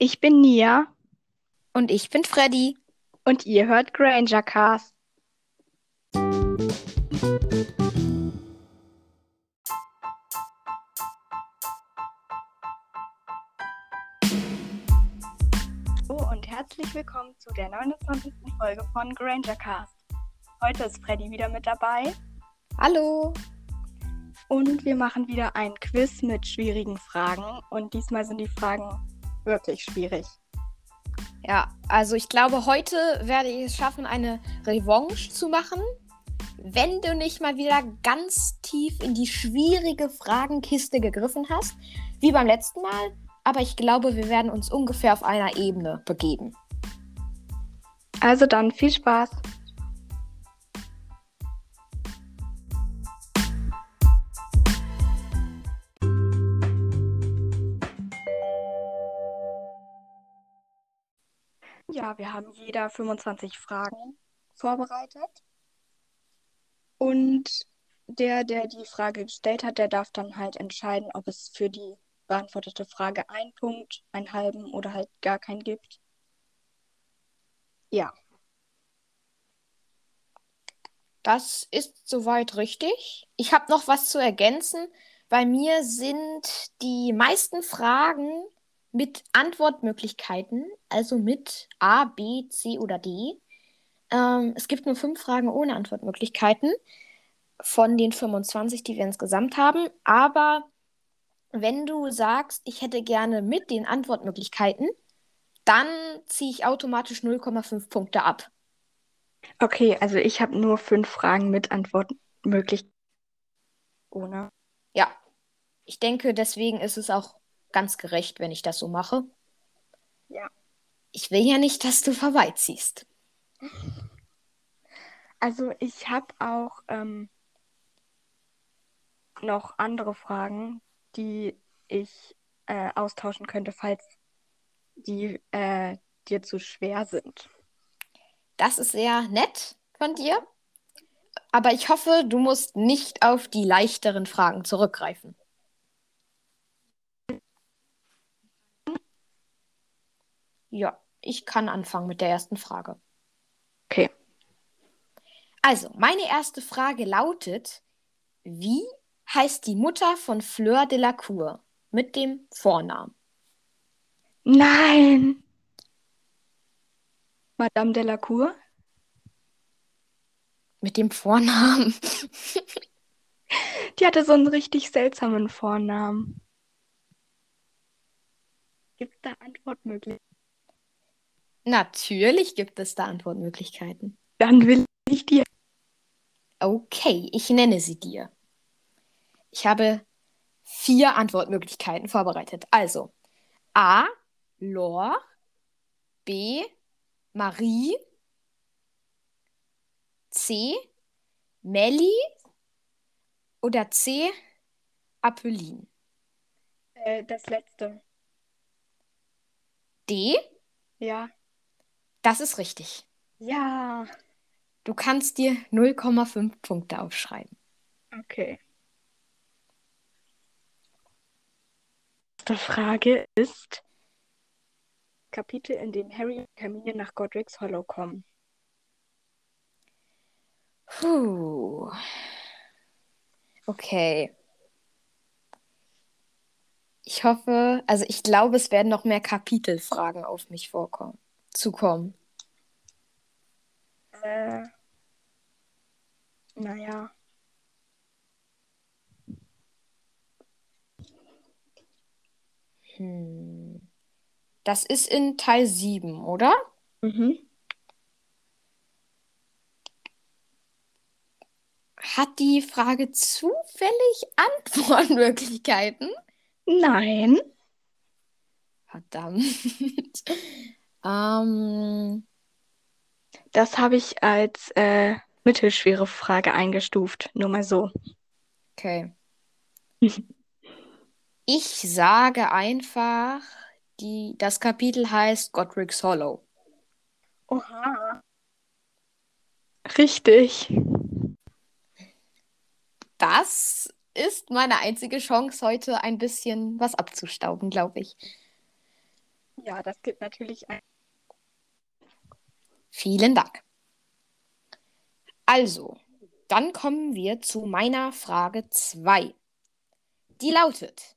Ich bin Nia Und ich bin Freddy. und ihr hört Granger Cast. Hallo und herzlich willkommen zu der 29. Folge von Granger Cast. Heute ist Freddy wieder mit dabei Hallo. und wir machen wieder ein Quiz mit schwierigen Fragen und diesmal sind die Fragen wirklich schwierig. Ja, also ich glaube, heute werde ich es schaffen, eine Revanche zu machen. Wenn du nicht mal wieder ganz tief in die schwierige Fragenkiste gegriffen hast, wie beim letzten Mal. Aber ich glaube, wir werden uns ungefähr auf einer Ebene begeben. Also dann viel Spaß. Ja, wir haben jeder 25 Fragen vorbereitet. Und der, der die Frage gestellt hat, der darf dann halt entscheiden, ob es für die beantwortete Frage einen Punkt, einen halben oder halt gar keinen gibt. Ja. Das ist soweit richtig. Ich habe noch was zu ergänzen. Bei mir sind die meisten Fragen mit Antwortmöglichkeiten, also mit A, B, C oder D. Ähm, es gibt nur fünf Fragen ohne Antwortmöglichkeiten von den 25, die wir insgesamt haben. Aber wenn du sagst, ich hätte gerne mit den Antwortmöglichkeiten, dann ziehe ich automatisch 0,5 Punkte ab. Okay, also ich habe nur fünf Fragen mit Antwortmöglichkeiten. Ohne. Ja, ich denke, deswegen ist es auch ganz gerecht, wenn ich das so mache. Ja. Ich will ja nicht, dass du vorbeiziehst. Also ich habe auch ähm, noch andere Fragen, die ich äh, austauschen könnte, falls die äh, dir zu schwer sind. Das ist sehr nett von dir. Aber ich hoffe, du musst nicht auf die leichteren Fragen zurückgreifen. Ja, ich kann anfangen mit der ersten Frage. Okay. Also, meine erste Frage lautet: Wie heißt die Mutter von Fleur de la Cour mit dem Vornamen? Nein! Madame Delacour? Mit dem Vornamen. Die hatte so einen richtig seltsamen Vornamen. Gibt es da Antwortmöglichkeiten? Natürlich gibt es da Antwortmöglichkeiten. Dann will ich dir. Okay, ich nenne sie dir. Ich habe vier Antwortmöglichkeiten vorbereitet. Also A. Lor. B. Marie. C. Melli. Oder C. Apolline. Äh, das letzte. D. Ja. Das ist richtig. Ja. Du kannst dir 0,5 Punkte aufschreiben. Okay. Die Frage ist Kapitel, in dem Harry und Hermine nach Godric's Hollow kommen. Puh. Okay. Ich hoffe, also ich glaube, es werden noch mehr Kapitelfragen auf mich vorkommen, zukommen. Äh, naja. Hm. Das ist in Teil 7, oder? Mhm. Hat die Frage zufällig Antwortmöglichkeiten? Nein. Verdammt. Ähm, Das habe ich als äh, mittelschwere Frage eingestuft. Nur mal so. okay. Ich sage einfach, die, das Kapitel heißt Godric's Hollow. Oha. Richtig. Das ist meine einzige Chance, heute ein bisschen was abzustauben, glaube ich. Ja, das gibt natürlich ein. Vielen Dank. Also, dann kommen wir zu meiner Frage 2. Die lautet: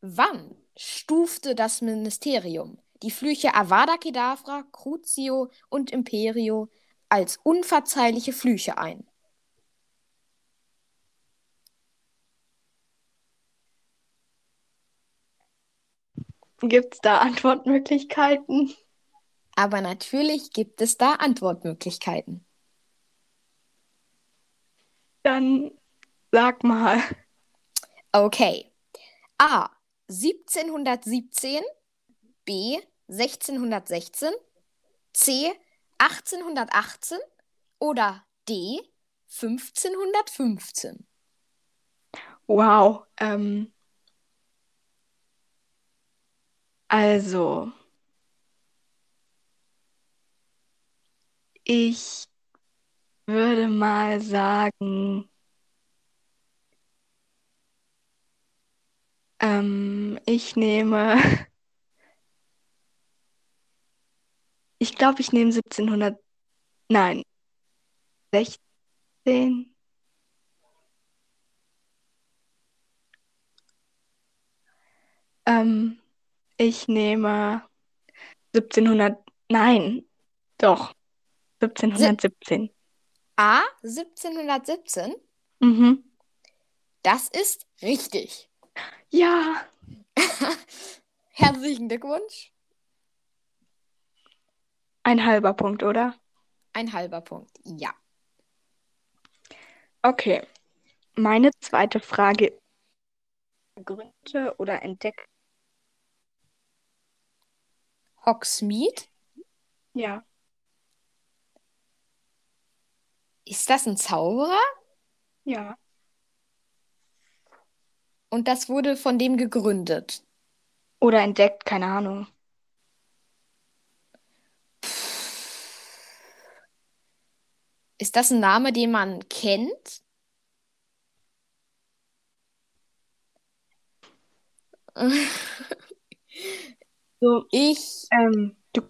Wann stufte das Ministerium die Flüche Avada Kedavra, Crucio und Imperio als unverzeihliche Flüche ein? Gibt es da Antwortmöglichkeiten? Aber natürlich gibt es da Antwortmöglichkeiten. Dann sag mal. Okay. A. 1717, B. 1616, C. 1818 oder D. 1515. Wow. Ähm, also, ich würde mal sagen, ähm, ich nehme, ich glaube, ich nehme 1700, nein, 16. Ähm, ich nehme 1700, nein, doch, 1717. A. 1717. Mhm. Das ist richtig. Ja, Herzlichen Glückwunsch. ein halber Punkt, oder? Ein halber Punkt. Ja. Okay. Meine zweite Frage. Gründe oder entdeckt? Hogsmeade. Ja. Ist das ein Zauberer? Ja. Und das wurde von dem gegründet. Oder entdeckt, keine Ahnung. Ist das ein Name, den man kennt? So, Ich. ähm, du.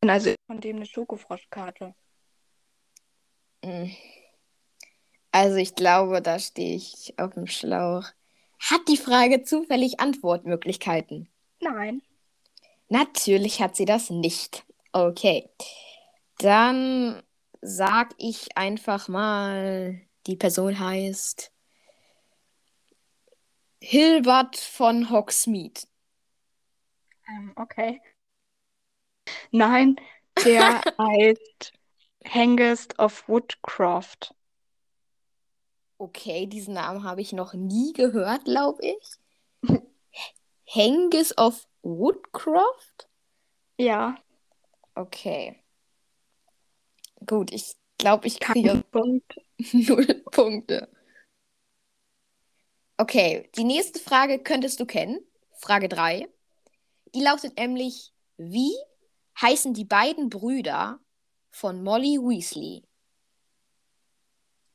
Also von dem eine Schokofroschkarte. Mm. Also ich glaube, da stehe ich auf dem Schlauch. Hat die Frage zufällig Antwortmöglichkeiten? Nein. Natürlich hat sie das nicht. Okay. Dann sag ich einfach mal, die Person heißt Hilbert von Hogsmeade. Ähm, okay. Nein, der heißt Hengist of Woodcroft. Okay, diesen Namen habe ich noch nie gehört, glaube ich. Hengist of Woodcroft? Ja, Okay. Gut, ich glaube, ich kriege Punkt. null Punkte. Okay, die nächste Frage könntest du kennen. Frage 3. Die lautet nämlich, wie heißen die beiden Brüder von Molly Weasley?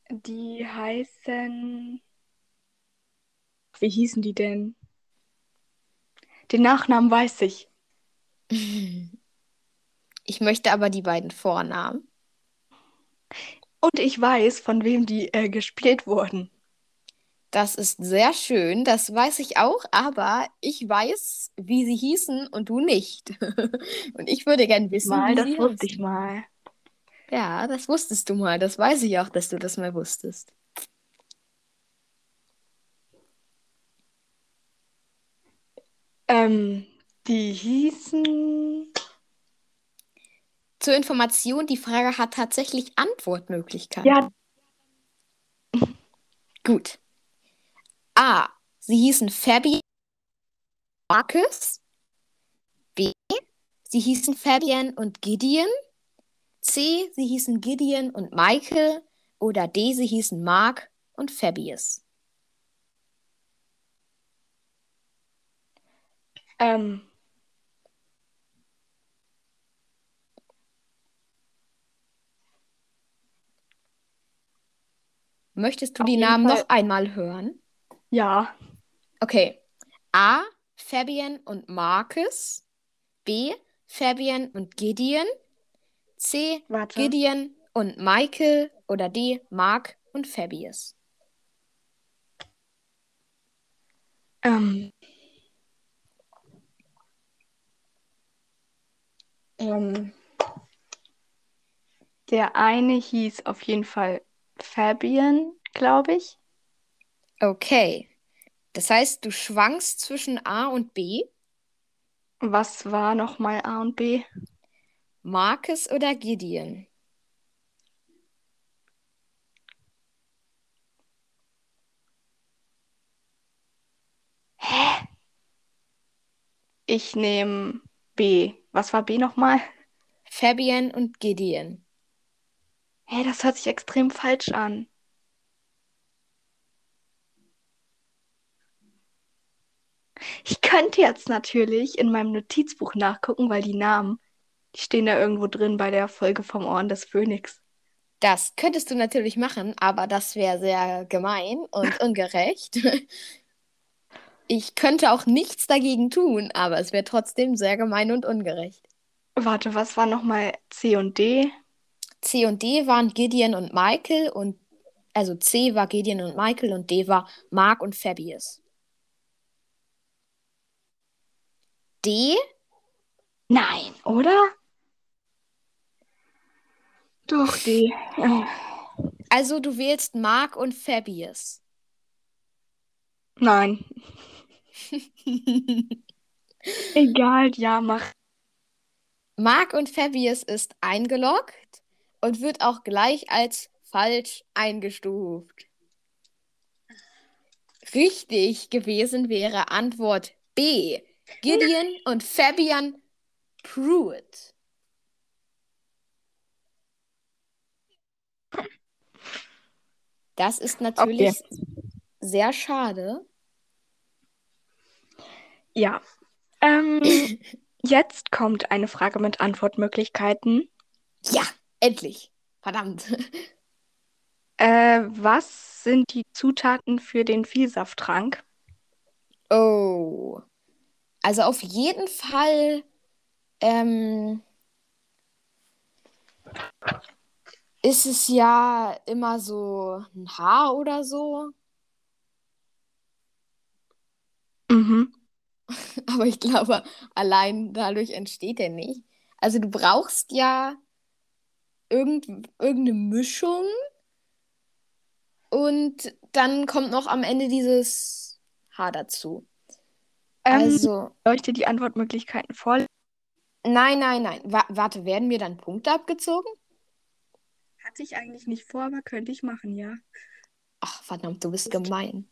Die heißen. Wie hießen die denn? Den Nachnamen weiß ich. Ich möchte aber die beiden Vornamen. Und ich weiß, von wem die äh, gespielt wurden. Das ist sehr schön, das weiß ich auch, aber ich weiß, wie sie hießen und du nicht. Und ich würde gern wissen, Mal, wie das sie wusste ich mal. Ja, das wusstest du mal. Das weiß ich auch, dass du das mal wusstest. Ähm, die hießen. Zur Information, die Frage hat tatsächlich Antwortmöglichkeiten. Ja, Gut. A. Sie hießen Fabian Marcus. B. Sie hießen Fabian und Gideon. C. Sie hießen Gideon und Michael. Oder D. Sie hießen Mark und Fabius. ähm, Möchtest du Auf die Namen Fall. noch einmal hören? ja. Okay. A. Fabian und Marcus. B. Fabian und Gideon. C. Warte. Gideon und Michael. Oder D. Mark und Fabius. Ähm, ähm, der eine hieß auf jeden Fall Fabian, glaube ich. Okay. Das heißt, du schwankst zwischen A und B. Was war nochmal A und B? Marcus oder Gideon? Hä? Ich nehme B. Was war B nochmal? Fabian und Gideon. Hä, das hört sich extrem falsch an. Ich könnte jetzt natürlich in meinem Notizbuch nachgucken, weil die Namen, die stehen da irgendwo drin bei der Folge vom Ohren des Phönix. Das könntest du natürlich machen, aber das wäre sehr gemein und ungerecht. Ich könnte auch nichts dagegen tun, aber es wäre trotzdem sehr gemein und ungerecht. Warte, was war nochmal C und D? C und D waren Gideon und Michael und also C war Gideon und Michael und D war Mark und Fabius. D? Nein, oder? Doch, D. Also du wählst Mark und Fabius. Nein. Egal, ja, mach. Mark und Fabius ist eingeloggt und wird auch gleich als falsch eingestuft. Richtig gewesen wäre Antwort B. Gideon und Fabian Pruitt. Das ist natürlich sehr schade. Ja. Ähm, jetzt kommt eine Frage mit Antwortmöglichkeiten. Ja, endlich. Verdammt. Äh, was sind die Zutaten für den Vielsafttrank? Oh. Also auf jeden Fall ähm, ist es ja immer so ein Haar oder so. Mhm. Aber ich glaube, allein dadurch entsteht er nicht. Also du brauchst ja irgend, irgendeine Mischung und dann kommt noch am Ende dieses Haar dazu. Ähm, Also, soll ich dir die Antwortmöglichkeiten vorlesen? nein, nein, nein. Wa warte, werden mir dann Punkte abgezogen? Hatte ich eigentlich nicht vor, aber könnte ich machen, ja. Ach, verdammt, du bist gemein.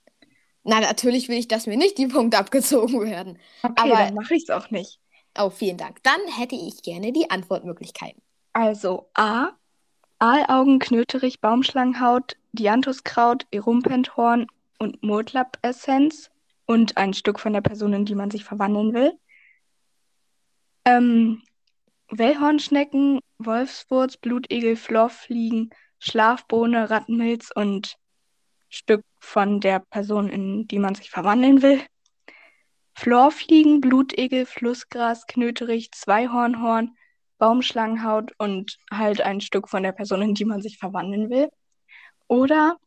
Na, natürlich will ich, dass mir nicht die Punkte abgezogen werden. Okay, Aber- dann mache ich es auch nicht. Oh, vielen Dank. Dann hätte ich gerne die Antwortmöglichkeiten. Also A. Aalaugen, Knöterich, Baumschlangenhaut, Dianthuskraut, Erumpenthorn und Murtlap-Essenz und ein Stück von der Person, in die man sich verwandeln will. Ähm, Wellhornschnecken, Wolfswurz, Blutegel, Florfliegen, Schlafbohne, Rattenmilz und Stück von der Person, in die man sich verwandeln will. Florfliegen, Blutegel, Flussgras, Knöterich, Zweihornhorn, Baumschlangenhaut und halt ein Stück von der Person, in die man sich verwandeln will. Oder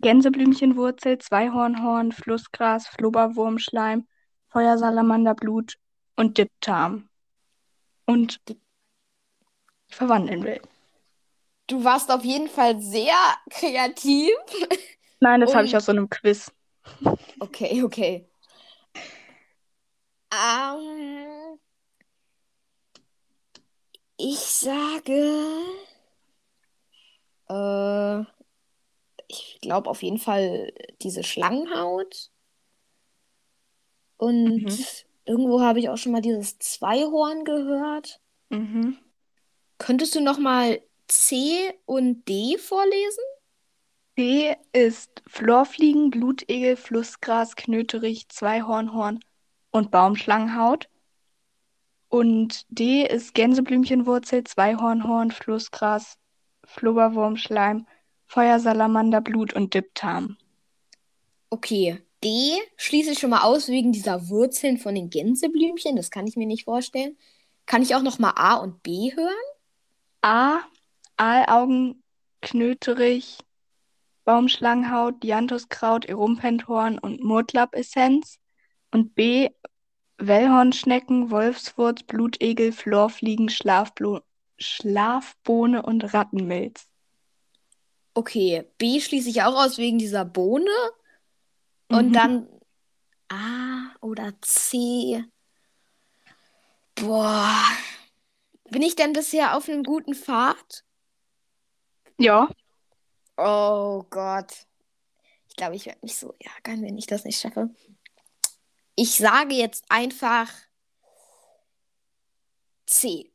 Gänseblümchenwurzel, Zweihornhorn, Flussgras, Flubberwurmschleim, Feuersalamanderblut und Dipptarm. Und verwandeln will. Du warst auf jeden Fall sehr kreativ. Nein, das habe ich aus so einem Quiz. Okay, okay. Ähm, ich sage, äh, ich glaube auf jeden Fall diese Schlangenhaut. Und Mhm. Irgendwo habe ich auch schon mal dieses Zweihorn gehört. Mhm. Könntest du noch mal C und D vorlesen? B ist Florfliegen, Blutegel, Flussgras, Knöterich, Zweihornhorn und Baumschlangenhaut. Und D ist Gänseblümchenwurzel, Zweihornhorn, Flussgras, Flubberwurmschleim, Feuersalamander, Blut und Dipptarm. Okay, D schließe ich schon mal aus wegen dieser Wurzeln von den Gänseblümchen. Das kann ich mir nicht vorstellen. Kann ich auch noch mal A und B hören? A. Aalaugen, Knöterich, Baumschlangenhaut, Dianthuskraut, Erumpenthorn und Murtlapp-Essenz. Und B. Wellhornschnecken, Wolfswurz, Blutegel, Florfliegen, Schlafblo Schlafbohne und Rattenmilz. Okay, B schließe ich auch aus wegen dieser Bohne. Und Mhm. dann A oder C. Boah. Bin ich denn bisher auf einem guten Pfad? Ja, Oh Gott. Ich glaube, ich werde mich so ärgern, wenn ich das nicht schaffe. Ich sage jetzt einfach C.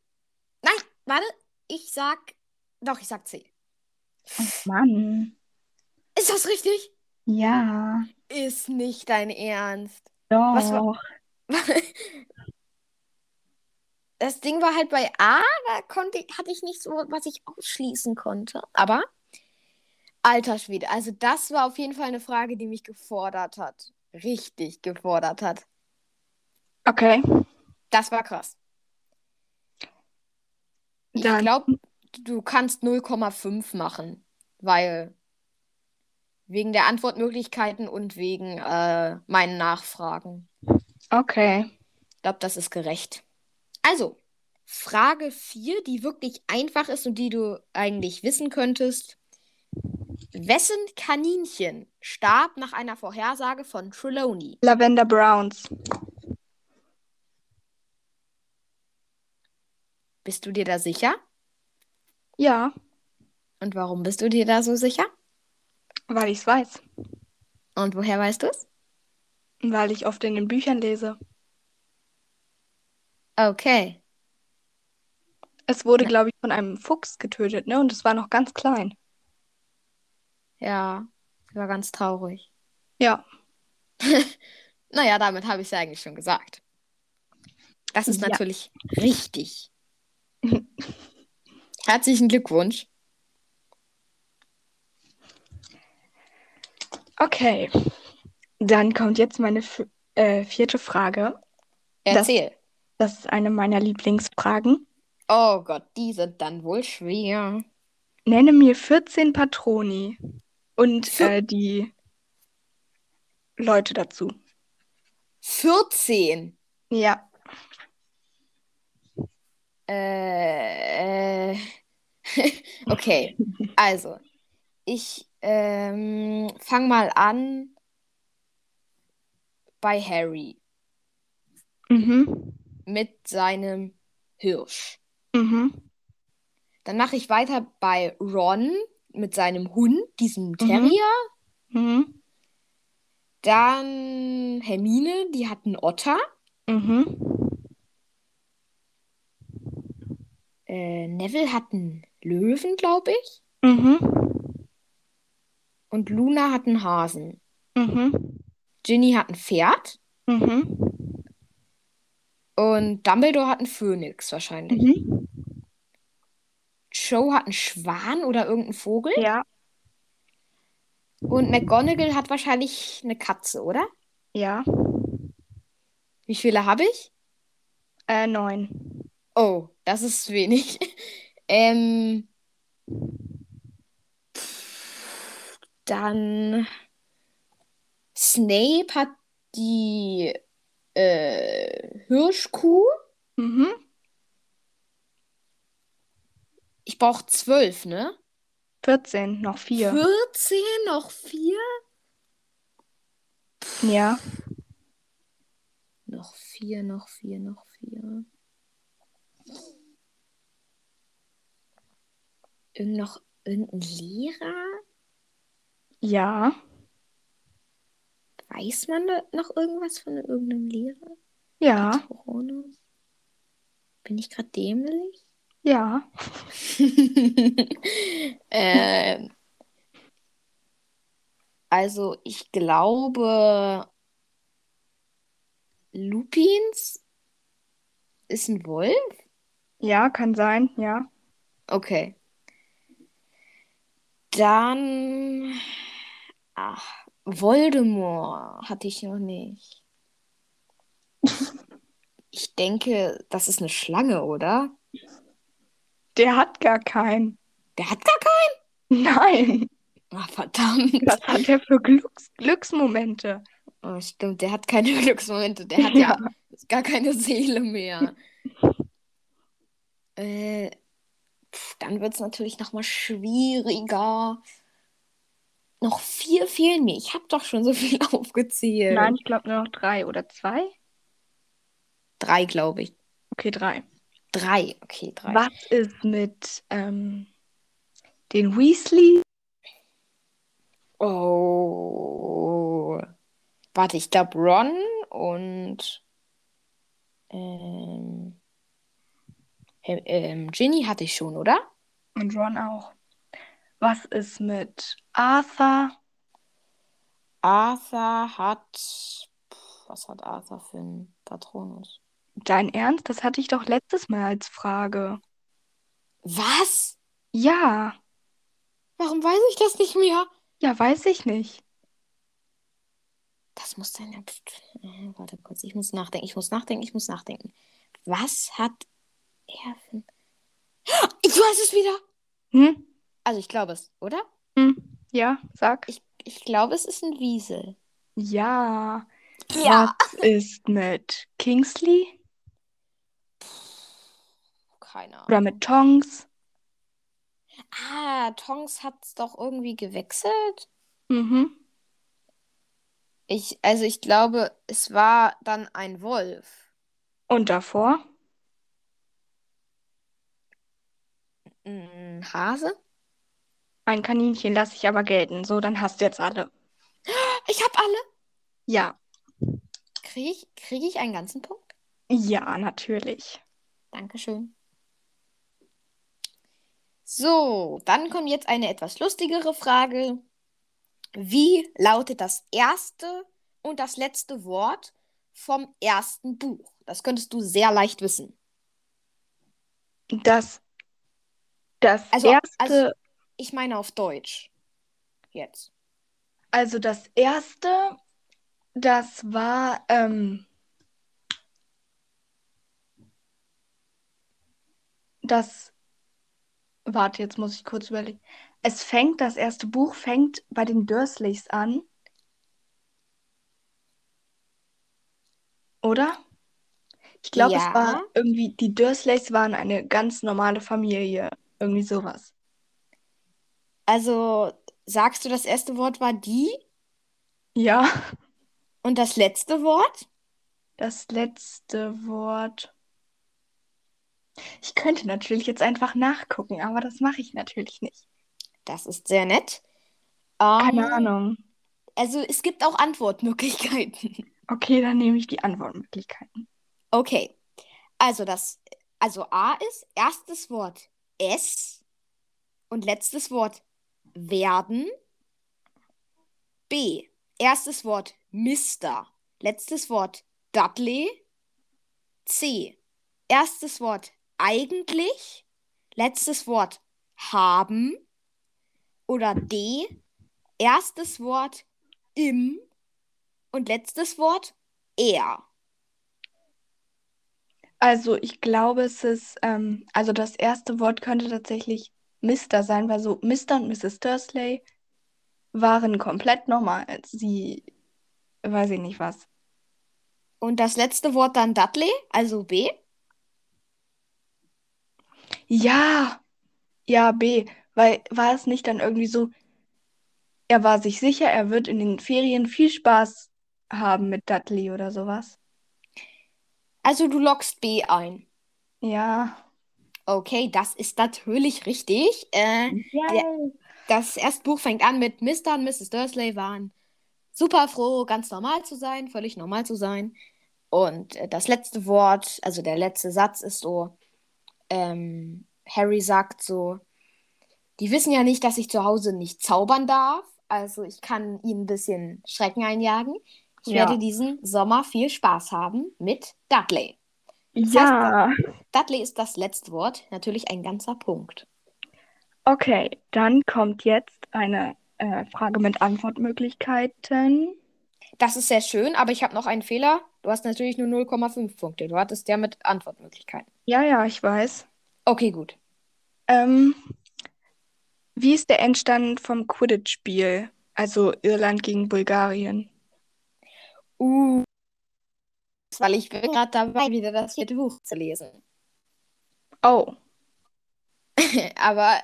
Nein, warte. Ich sag. Doch, ich sag C. Mann. Ist das richtig? Ja, Ist nicht dein Ernst. doch. Was war- Das Ding war halt bei A, da konnte, ich- hatte ich nicht so, was ich ausschließen konnte. Aber, alter Schwede, also das war auf jeden Fall eine Frage, die mich gefordert hat. Richtig gefordert hat. Okay, Das war krass. Ich dann. glaube, du kannst 0,5 machen, weil wegen der Antwortmöglichkeiten und wegen äh, meinen Nachfragen. Okay. Ich glaube, das ist gerecht. Also, Frage 4, die wirklich einfach ist und die du eigentlich wissen könntest. Wessen Kaninchen starb nach einer Vorhersage von Trelawney? Lavender Browns. Bist du dir da sicher? Ja, Und warum bist du dir da so sicher? Weil ich es weiß. Und woher weißt du es? Weil ich oft in den Büchern lese. Okay. Es wurde, glaube ich, von einem Fuchs getötet, ne? Und es war noch ganz klein. Ja, war ganz traurig. Ja. Naja, damit habe ich es ja eigentlich schon gesagt. Das ist Ja. natürlich richtig. Herzlichen Glückwunsch. Okay. Dann kommt jetzt meine äh, vierte Frage. Das- Erzähl. Das ist eine meiner Lieblingsfragen. Oh Gott, die sind dann wohl schwer. Nenne mir 14 Patroni und äh, die Leute dazu. 14. Ja. Äh, äh. okay, also, ich ähm, fang mal an bei Harry Mhm. mit seinem Hirsch. Mhm. Dann mache ich weiter bei Ron mit seinem Hund, diesem Mhm. Terrier. Mhm. Dann Hermine, die hat einen Otter. Mhm. Äh, Neville hat einen Löwen, glaube ich. Mhm. Und Luna hat einen Hasen. Mhm. Ginny hat ein Pferd. Mhm. Und Dumbledore hat einen Phönix wahrscheinlich. Mhm. Joe hat einen Schwan oder irgendeinen Vogel. Ja. Und McGonagall hat wahrscheinlich eine Katze, oder? Ja. Wie viele habe ich? Äh, neun. Oh, das ist wenig. ähm, dann Snape hat die äh, Hirschkuh. Mhm. Ich brauche zwölf, ne? 14, noch vier. 14, noch vier? Ja. Noch vier, noch vier, noch vier. Irgend noch irgendein Lehrer? Ja. Weiß man noch irgendwas von irgendeinem Lehrer? Ja. Bin ich gerade dämlich? Ja. ähm, also, ich glaube, Lupins ist ein Wolf? Ja, kann sein. Ja. Okay. Dann. Ach, Voldemort hatte ich noch nicht. Ich denke, das ist eine Schlange, oder? Der hat gar keinen. Der hat gar keinen. Nein. Ah, verdammt. Was hat der für Glücks Glücksmomente? Oh, stimmt, der hat keine Glücksmomente. Der hat ja, gar keine Seele mehr. äh, pf, dann wird es natürlich nochmal schwieriger. Noch vier fehlen mir. Ich habe doch schon so viel aufgezählt. Nein, ich glaube nur noch drei oder zwei. Drei, glaube ich. Okay, drei. Drei, okay, drei. Was ist mit ähm, den Weasley? Oh. Warte, ich glaube Ron und ähm, ähm, Ginny hatte ich schon, oder? Und Ron auch. Was ist mit Arthur? Arthur hat. Was hat Arthur für einen Patronus? Dein Ernst? Das hatte ich doch letztes Mal als Frage. Was? Ja, Warum weiß ich das nicht mehr? ja, weiß ich nicht. Das muss. Äh, warte kurz, ich muss nachdenken, ich muss nachdenken, ich muss nachdenken. Was hat er für. Ich weiß es wieder! Hm? Also, ich glaube es, oder? Hm? Ja, sag. Ich, ich glaube, es ist ein Wiesel. Ja. Was ist mit Kingsley? Keine Ahnung. Oder mit Tongs? Ah, Tongs hat es doch irgendwie gewechselt. Mhm. Ich, also ich glaube, es war dann ein Wolf. Und davor? Ein Hase? Ein Kaninchen lasse ich aber gelten. So, dann hast du jetzt alle. Ich habe alle. Ja. Kriege ich, krieg ich einen ganzen Punkt? Ja, natürlich. Dankeschön. So, dann kommt jetzt eine etwas lustigere Frage. Wie lautet das erste und das letzte Wort vom ersten Buch? Das könntest du sehr leicht wissen. Das, das Also- erste, also- Ich meine auf Deutsch. Jetzt. also das erste, das war, ähm, das, warte, jetzt muss ich kurz überlegen. Es fängt, das erste Buch fängt bei den Dursleys an. Oder? Ich glaube, Ja. es war irgendwie, die Dursleys waren eine ganz normale Familie. Irgendwie sowas. Also, sagst du, das erste Wort war die Ja. und das letzte Wort? Das letzte Wort. Ich könnte natürlich jetzt einfach nachgucken, aber das mache ich natürlich nicht. Das ist sehr nett. Keine Ähm, Ahnung. Also, es gibt auch Antwortmöglichkeiten. Okay, dann nehme ich die Antwortmöglichkeiten. Okay. Also, das, also A ist erstes Wort es und letztes Wort werden. B. Erstes Wort Mister, letztes Wort Dudley. C. Erstes Wort eigentlich, letztes Wort haben. Oder D. Erstes Wort im und letztes Wort er. Also ich glaube, es ist, ähm, also das erste Wort könnte tatsächlich Mr. sein, weil so Mr. und Mrs. Dursley waren komplett normal. Sie, weiß ich nicht was. Und das letzte Wort dann Dudley, also B. Ja, ja, B, weil war es nicht dann irgendwie so, er war sich sicher, er wird in den Ferien viel Spaß haben mit Dudley oder sowas. Also du loggst B ein. Ja. Okay, das ist natürlich richtig. Äh, Yay. das erste Buch fängt an mit Mr. und Mrs. Dursley waren super froh, ganz normal zu sein, völlig normal zu sein. Und äh, das letzte Wort, also der letzte Satz ist so, ähm, Harry sagt so, die wissen ja nicht, dass ich zu Hause nicht zaubern darf. Also ich kann ihnen ein bisschen Schrecken einjagen. Ich Ja. werde diesen Sommer viel Spaß haben mit Dudley. Ja. Dudley ist das letzte Wort, natürlich ein ganzer Punkt. Okay, dann kommt jetzt eine äh, Frage mit Antwortmöglichkeiten. Das ist sehr schön, aber ich habe noch einen Fehler. Du hast natürlich nur 0,5 Punkte. Du hattest ja mit Antwortmöglichkeiten. Ja, ja, ich weiß. Okay, gut. Ähm, wie ist der Endstand vom Quidditch-Spiel? Also Irland gegen Bulgarien. Uh, weil ich bin gerade dabei, wieder das vierte Buch zu lesen. Oh, Aber,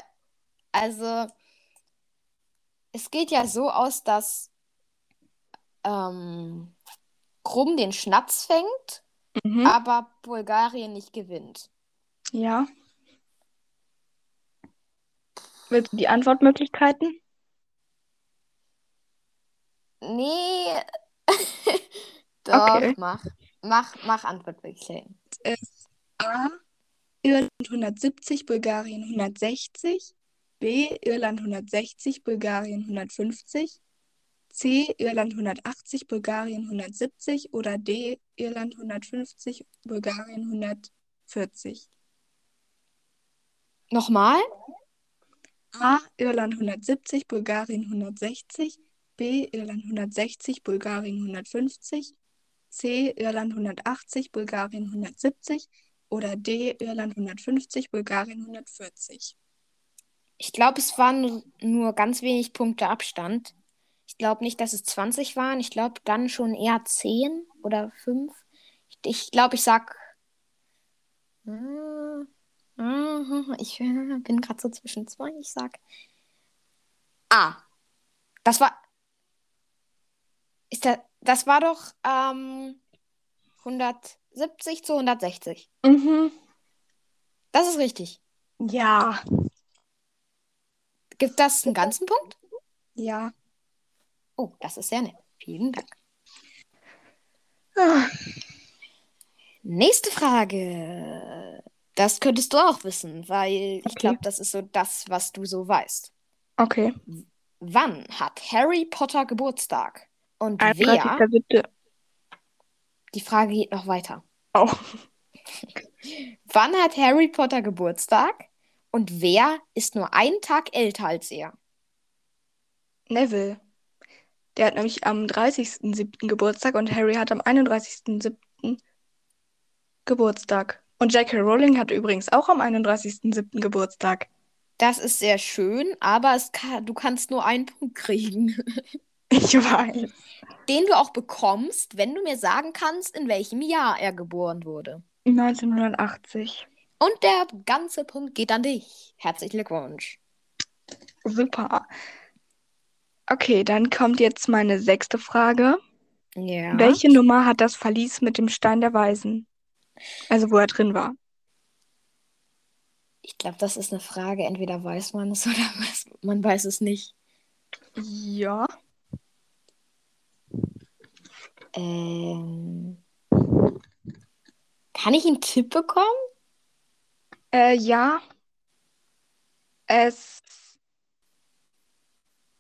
also, es geht ja so aus, dass ähm, Krumm den Schnatz fängt, mhm. aber Bulgarien nicht gewinnt. Ja. Willst du die Antwortmöglichkeiten? Nee. Doch, Okay. mach. Mach, mach Antwortmöglichkeiten. ist A. Irland 170, Bulgarien 160. B. Irland 160, Bulgarien 150. C. Irland 180, Bulgarien 170. Oder D. Irland 150, Bulgarien 140. Nochmal? A. Irland 170, Bulgarien 160. B. Irland 160, Bulgarien 150. C. Irland 180, Bulgarien 170. Oder D. Irland 150, Bulgarien 140. Ich glaube, es waren nur ganz wenig Punkte Abstand. Ich glaube nicht, dass es 20 waren. Ich glaube dann schon eher 10 oder 5. Ich glaube, ich, glaub, ich sag. Hm, hm, Ich äh, bin gerade so zwischen zwei. Ich sag. Ah. Das war. Ist der, das war doch ähm, 170 zu 160. Mhm. Das ist richtig. Ja. Gibt das einen ganzen Punkt? Ja. Oh, das ist sehr nett. Vielen Dank. Ah, Nächste Frage. Das könntest du auch wissen, weil ich Okay. glaube, das ist so das, was du so weißt. Okay. Wann hat Harry Potter Geburtstag? Und wer? 31.07. Die Frage geht noch weiter. Oh. Wann hat Harry Potter Geburtstag? Und wer ist nur einen Tag älter als er? Neville. Der hat nämlich am 30.07. Geburtstag und Harry hat am 31.07. Geburtstag. Und J.K. Rowling hat übrigens auch am 31.07. Geburtstag. Das ist sehr schön, aber es kann, du kannst nur einen Punkt kriegen, Ich weiß. den du auch bekommst, wenn du mir sagen kannst, in welchem Jahr er geboren wurde. 1980. Und der ganze Punkt geht an dich. Herzlichen Glückwunsch. Super. Okay, dann kommt jetzt meine sechste Frage. Ja. Welche Nummer hat das Verlies mit dem Stein der Weisen? Also wo er drin war. Ich glaube, das ist eine Frage. Entweder weiß man es oder man weiß es nicht. Ja. Ähm, kann ich einen Tipp bekommen? Äh, ja. Es.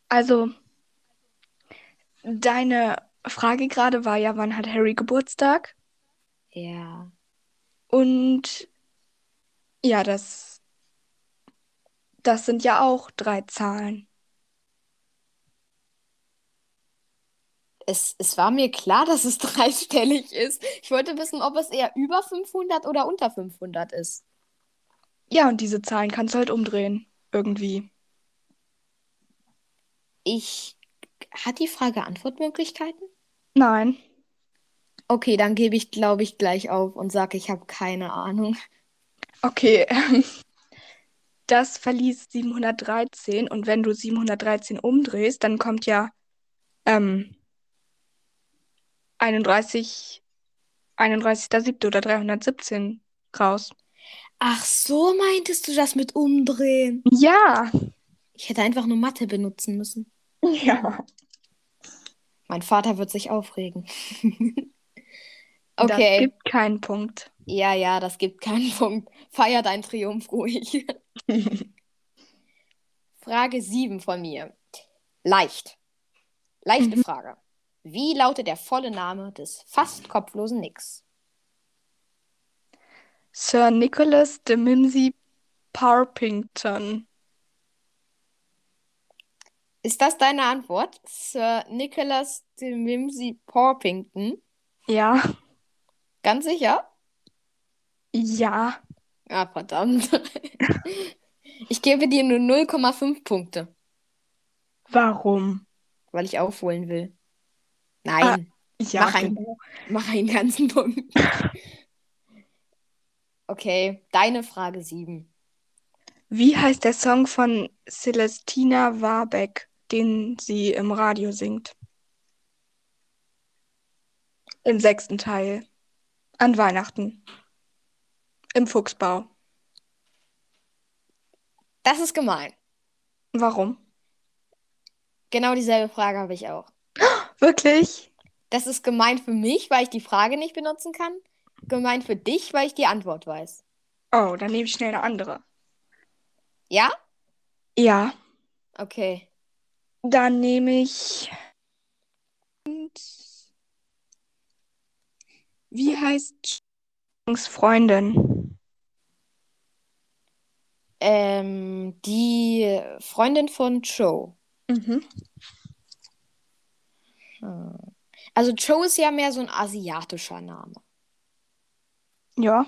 Also, deine Frage gerade war ja, wann hat Harry Geburtstag? Ja. Und ja, das, das sind ja auch drei Zahlen. Es, es war mir klar, dass es dreistellig ist. Ich wollte wissen, ob es eher über 500 oder unter 500 ist. Ja, und diese Zahlen kannst du halt umdrehen. Irgendwie. Ich. Hat die Frage Antwortmöglichkeiten? Nein. Okay, dann gebe ich, glaube ich, gleich auf und sage, ich habe keine Ahnung. Okay. Das verließ 713 und wenn du 713 umdrehst, dann kommt ja ähm, 31, 31.07. oder 317 raus. Ach, so meintest du das mit umdrehen? Ja. Ich hätte einfach nur Mathe benutzen müssen. Ja. Mein Vater wird sich aufregen. Das okay. gibt keinen Punkt. Ja, ja, das gibt keinen Punkt. Feier deinen Triumph ruhig. Frage 7 von mir. Leicht. Leichte Mhm. Frage. Wie lautet der volle Name des fast kopflosen Nicks? Sir Nicholas de Mimsy Parpington. Ist das deine Antwort? Sir Nicholas de Mimsy Porpington? Ja. Ganz sicher? Ja. Ah, verdammt. Ich gebe dir nur 0,5 Punkte, Warum? weil ich aufholen will. Nein, Ja, Mach einen. genau. mach einen ganzen Punkt. Okay, deine Frage 7. Wie heißt der Song von Celestina Warbeck, den sie im Radio singt? Im sechsten Teil. An Weihnachten. Im Fuchsbau. Das ist gemein. Warum? Genau dieselbe Frage habe ich auch. Wirklich? Das ist gemein für mich, weil ich die Frage nicht benutzen kann. Gemein für dich, weil ich die Antwort weiß. Oh, dann nehme ich schnell eine andere. Ja? Ja, Okay. dann nehme ich. Und wie heißt Freundin? Ähm, die Freundin von Joe. Mhm. Also Joe ist ja mehr so ein asiatischer Name. Ja,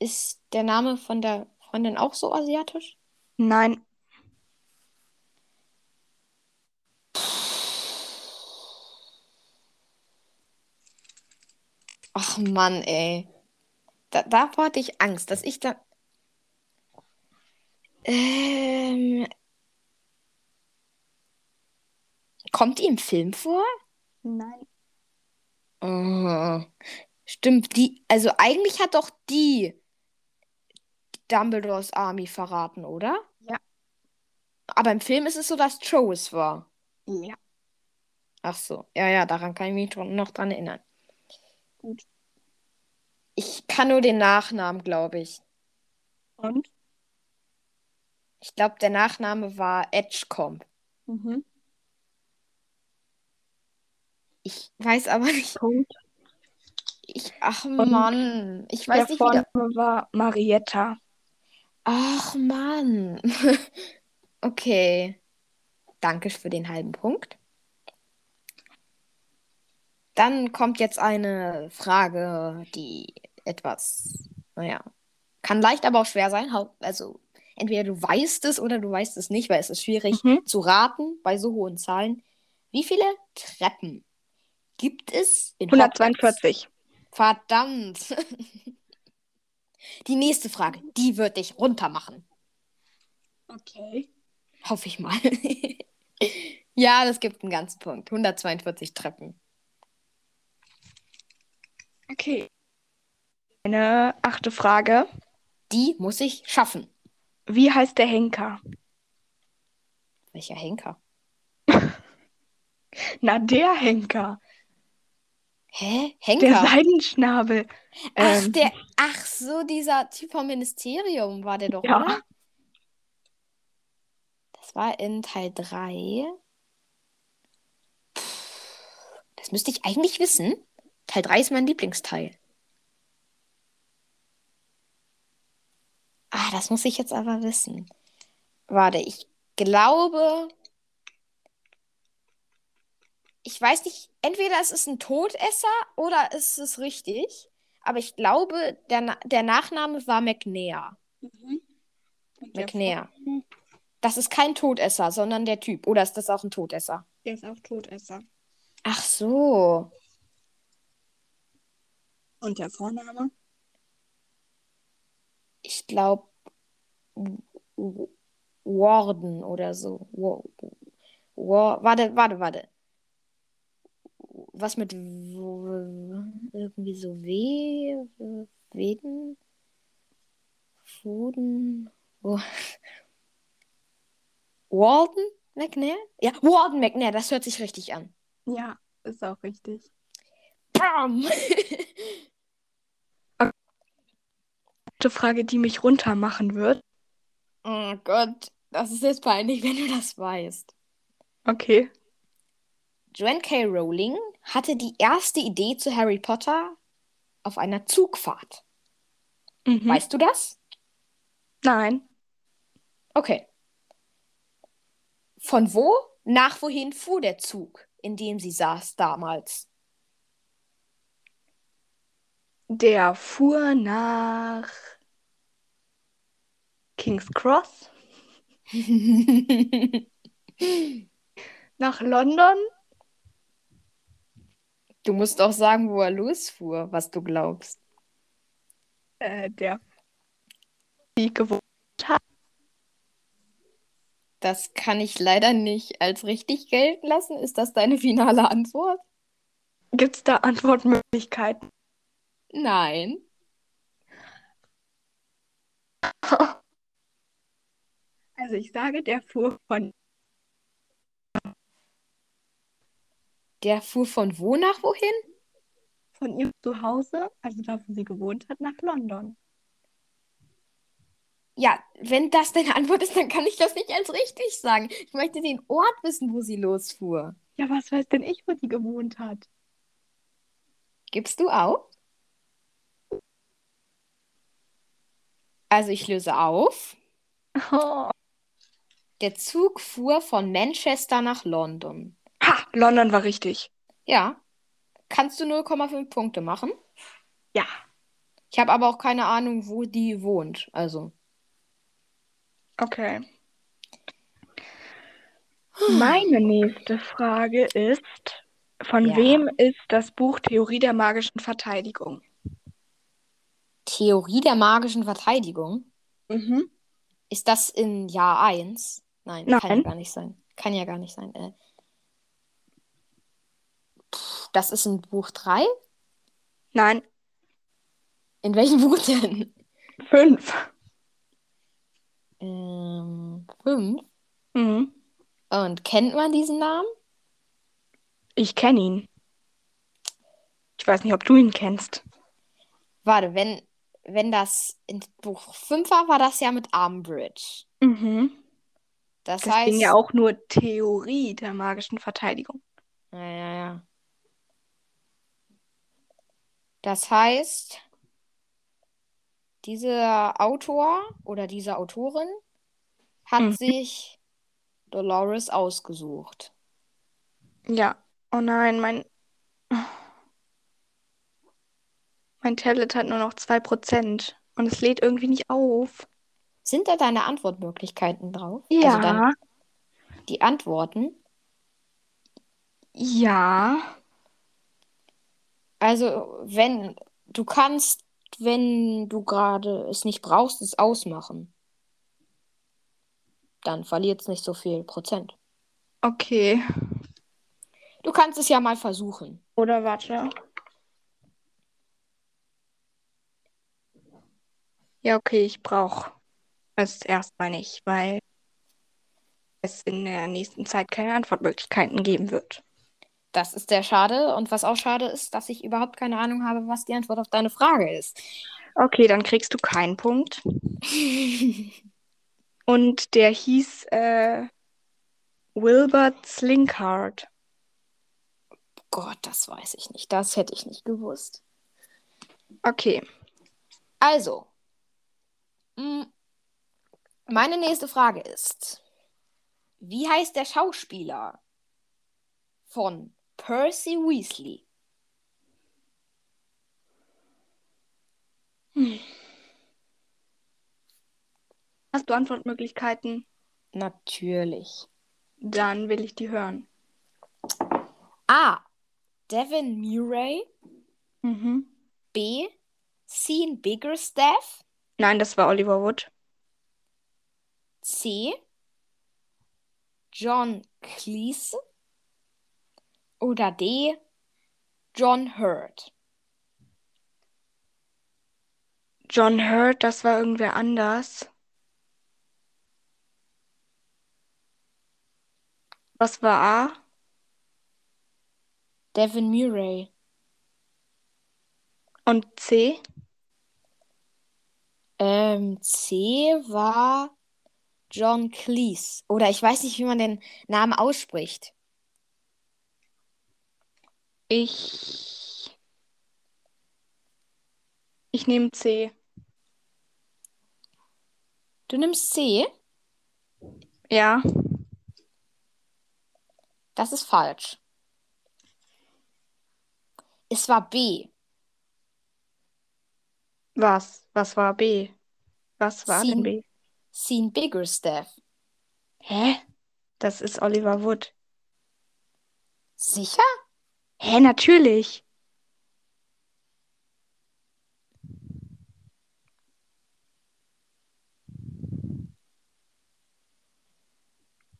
Ist der Name von der Freundin auch so asiatisch? nein. Ach Mann, ey. Da, davor hatte ich Angst, dass ich da. Ähm. Kommt die im Film vor? Nein. Oh, stimmt, die. Also eigentlich hat doch die Dumbledores Army verraten, oder? Ja. Aber im Film ist es so, dass Joe es war. Ja. Ach so. Ja, ja, daran kann ich mich noch dran erinnern. Gut. Ich kann nur den Nachnamen, glaube ich. Und? Ich glaube, der Nachname war Edgecombe. Mhm. Ich weiß aber nicht. Punkt. Ich, ach Und Mann, ich Der weiß nicht, wie der. Vorname war Marietta. Ach Mann. Okay. Danke für den halben Punkt. Dann kommt jetzt eine Frage, die etwas, naja, kann leicht, aber auch schwer sein. Also entweder du weißt es oder du weißt es nicht, weil es ist schwierig Mhm. zu raten bei so hohen Zahlen. Wie viele Treppen gibt es in Hogwarts? 142. Verdammt. Die nächste Frage, die wird dich runtermachen. Okay. Hoffe ich mal. ja, das gibt einen ganzen Punkt. 142 Treppen. Okay. Eine achte Frage. Die muss ich schaffen. Wie heißt der Henker? Welcher Henker? Na, der Henker. Hä? Der Henker? Seidenschnabel. Ach, Ähm, der, ach so, dieser Typ vom Ministerium war der doch, Ja. oder? Das war in Teil 3. Das müsste ich eigentlich wissen. Teil 3 ist mein Lieblingsteil. Ah, das muss ich jetzt aber wissen. Warte, ich glaube. Ich weiß nicht, entweder es ist ein Todesser oder es ist richtig. Aber ich glaube, der, Na der Nachname war McNair. Mhm. McNair. Das ist kein Todesser, sondern der Typ. Oder ist das auch ein Todesser? Der ist auch Todesser. Ach so. Und der Vorname? Ich glaube Warden oder so. Wa Wa warte, warte, warte. Was mit irgendwie so W? Weden? Foden? Wo- Walden McNair? Ja, Warden McNair, das hört sich richtig an. Ja, ist auch richtig. Bam! Eine Frage, die mich runtermachen wird. oh Gott, das ist jetzt peinlich, wenn du das weißt. Okay. Joanne K. Rowling hatte die erste Idee zu Harry Potter auf einer Zugfahrt. Mhm. Weißt du das? Nein. Okay. Von wo nach wohin fuhr der Zug, in dem sie saß damals? Der fuhr nach King's Cross, nach London. Du musst auch sagen, wo er losfuhr, was du glaubst. Äh, der die gewohnt hat. Das kann ich leider nicht als richtig gelten lassen. Ist das deine finale Antwort? Gibt es da Antwortmöglichkeiten? Nein. Also ich sage, der fuhr von Der fuhr von wo nach wohin? von ihrem Zuhause, also da, wo sie gewohnt hat, nach London. Ja, wenn das deine Antwort ist, dann kann ich das nicht als richtig sagen. Ich möchte den Ort wissen, wo sie losfuhr. Ja, was weiß denn ich, wo die gewohnt hat? Gibst du auf? Also ich löse auf. Oh. Der Zug fuhr von Manchester nach London. Ha, London war richtig. Ja. Kannst du 0,5 Punkte machen? Ja. Ich habe aber auch keine Ahnung, wo die wohnt. Also. Okay. Meine nächste Frage ist, von Ja. wem ist das Buch Theorie der magischen Verteidigung? Theorie der magischen Verteidigung. Mhm. Ist das in Jahr 1? Nein, kann ja Nein. gar nicht sein. Kann ja gar nicht sein. Äh, das ist in Buch 3? Nein, In welchem Buch denn? fünf. Ähm, 5. Mhm. Und kennt man diesen Namen? Ich kenne ihn. Ich weiß nicht, ob du ihn kennst. Warte, wenn, wenn das in Buch 5 war, war das ja mit Armbridge. Mhm. Das Deswegen heißt. ja auch nur Theorie der magischen Verteidigung. Ja, ja, ja. Das heißt, dieser Autor oder diese Autorin hat Mhm. sich Dolores ausgesucht. Ja. Oh nein, mein. Mein Tablet hat nur noch 2% und es lädt irgendwie nicht auf. Sind da deine Antwortmöglichkeiten drauf? Ja. Also dann die Antworten. Ja. Also, wenn du kannst, wenn du gerade es nicht brauchst, es ausmachen. Dann verliert es nicht so viel Prozent. Okay. Du kannst es ja mal versuchen. Oder warte. Ja, okay, ich brauche es erstmal nicht, weil es in der nächsten Zeit keine Antwortmöglichkeiten geben wird. Das ist sehr schade. Und was auch schade ist, dass ich überhaupt keine Ahnung habe, was die Antwort auf deine Frage ist. Okay, dann kriegst du keinen Punkt. Und der hieß äh, Wilbert Slinkard. Gott, das weiß ich nicht. Das hätte ich nicht gewusst. Okay. Also, mm, meine nächste Frage ist, wie heißt der Schauspieler von Percy Weasley? Hast du Antwortmöglichkeiten? Natürlich. Dann will ich die hören. A. Devin Murray. Mhm. B. Sean Biggerstaff. Nein, das war Oliver Wood. C. John Cleese. Oder D. John Hurt. John Hurt, das war irgendwer anders. Was war A? Devin Murray. Und C? Ähm, C war John Cleese. Oder ich weiß nicht, wie man den Namen ausspricht. Ich. Ich nehme C. Du nimmst C. Ja. Das ist falsch. Es war B. Was? Was war B? Was war denn Seen, B? seen bigger stuff. Hä? Das ist Oliver Wood. Sicher? Hä, natürlich.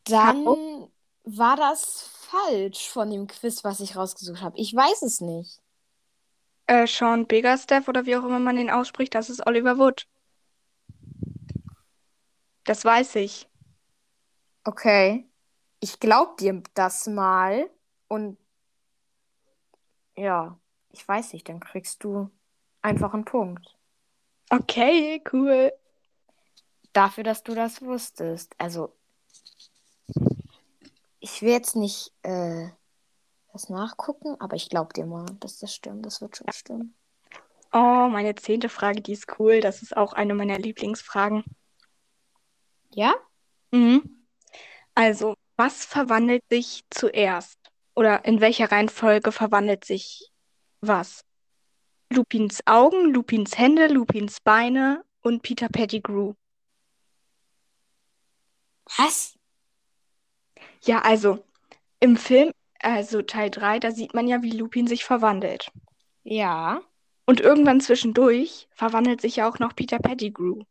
Dann war das falsch von dem Quiz, was ich rausgesucht habe. Ich weiß es nicht. Äh, Sean Biggerstaff oder wie auch immer man den ausspricht, das ist Oliver Wood. Das weiß ich. Okay. Ich glaub dir das mal und ja, ich weiß nicht, dann kriegst du einfach einen Punkt. Okay, cool. Dafür, dass du das wusstest. Also, ich will jetzt nicht äh, das nachgucken, aber ich glaub dir mal, dass das stimmt. Das wird schon stimmen. Oh, meine zehnte Frage, die ist cool. Das ist auch eine meiner Lieblingsfragen. Ja? Mhm. Also, was verwandelt sich zuerst? Oder in welcher Reihenfolge verwandelt sich was? Lupins Augen, Lupins Hände, Lupins Beine und Peter Pettigrew. Was? Ja, also im Film, also Teil 3, da sieht man ja, wie Lupin sich verwandelt. Ja. Und irgendwann zwischendurch verwandelt sich ja auch noch Peter Pettigrew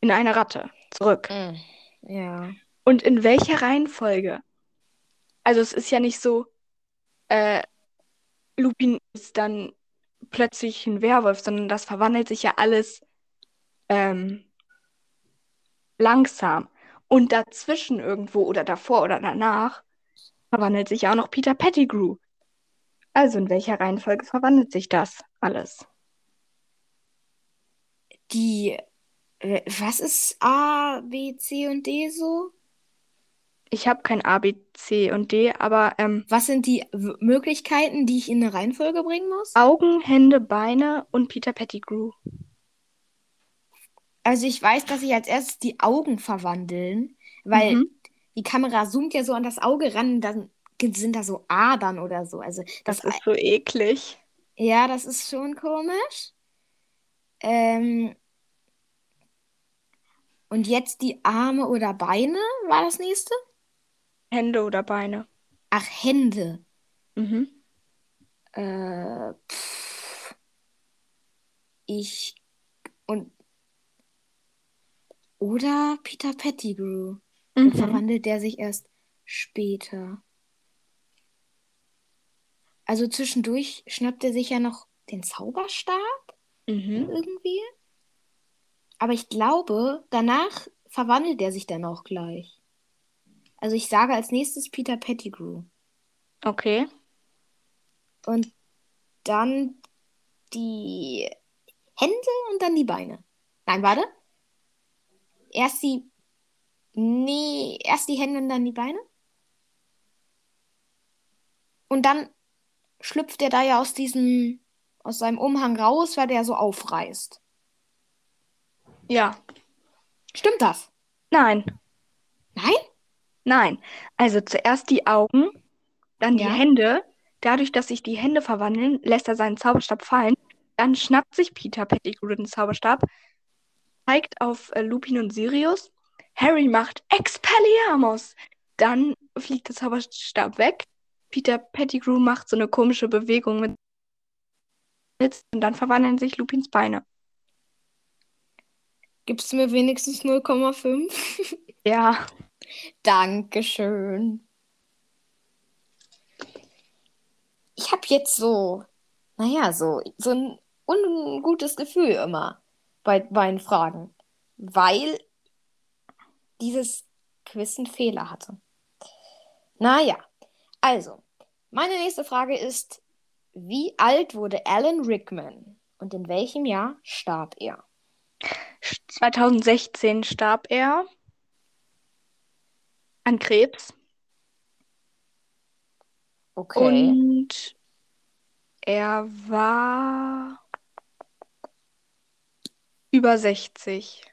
in eine Ratte zurück. Mm. Ja. Und in welcher Reihenfolge? Also es ist ja nicht so, äh, Lupin ist dann plötzlich ein Werwolf, sondern das verwandelt sich ja alles ähm, langsam. Und dazwischen irgendwo oder davor oder danach verwandelt sich ja auch noch Peter Pettigrew. Also in welcher Reihenfolge verwandelt sich das alles? Die, äh, was ist A, B, C und D so? Ich habe kein A, B, C und D, aber ähm, Was sind die W Möglichkeiten, die ich in eine Reihenfolge bringen muss? Augen, Hände, Beine und Peter Pettigrew. Also ich weiß, dass sich als erstes die Augen verwandeln, weil Mhm. die Kamera zoomt ja so an das Auge ran, dann sind da so Adern oder so. Also Das das, ist so eklig. ja, das ist schon komisch. Ähm, und jetzt die Arme oder Beine war das nächste? Hände oder Beine. Ach, Hände. Mhm. Äh, pff. Ich und oder Peter Pettigrew. Mhm. verwandelt der sich erst später. Also zwischendurch schnappt er sich ja noch den Zauberstab Mhm. irgendwie. Aber ich glaube, danach verwandelt er sich dann auch gleich. Also ich sage als nächstes Peter Pettigrew. Okay. Und dann die Hände und dann die Beine. Nein, warte. Erst die. Nee, erst die Hände und dann die Beine. Und dann schlüpft er da ja aus diesem, aus seinem Umhang raus, weil der so aufreißt. Ja. Stimmt das? Nein. Nein? Nein. Also zuerst die Augen, dann die Ja. Hände. Dadurch, dass sich die Hände verwandeln, lässt er seinen Zauberstab fallen. Dann schnappt sich Peter Pettigrew den Zauberstab, zeigt auf äh, Lupin und Sirius. Harry macht Expelliarmus. Dann fliegt der Zauberstab weg. Peter Pettigrew macht so eine komische Bewegung mit und dann verwandeln sich Lupins Beine. Gibst du mir wenigstens 0,5? Ja. Dankeschön. Ich habe jetzt so, naja, so, so ein ungutes Gefühl immer bei meinen Fragen, weil dieses Quiz einen Fehler hatte. Naja, also, meine nächste Frage ist, wie alt wurde Alan Rickman und in welchem Jahr starb er? 2016 starb er an Krebs Okay. und er war über 60.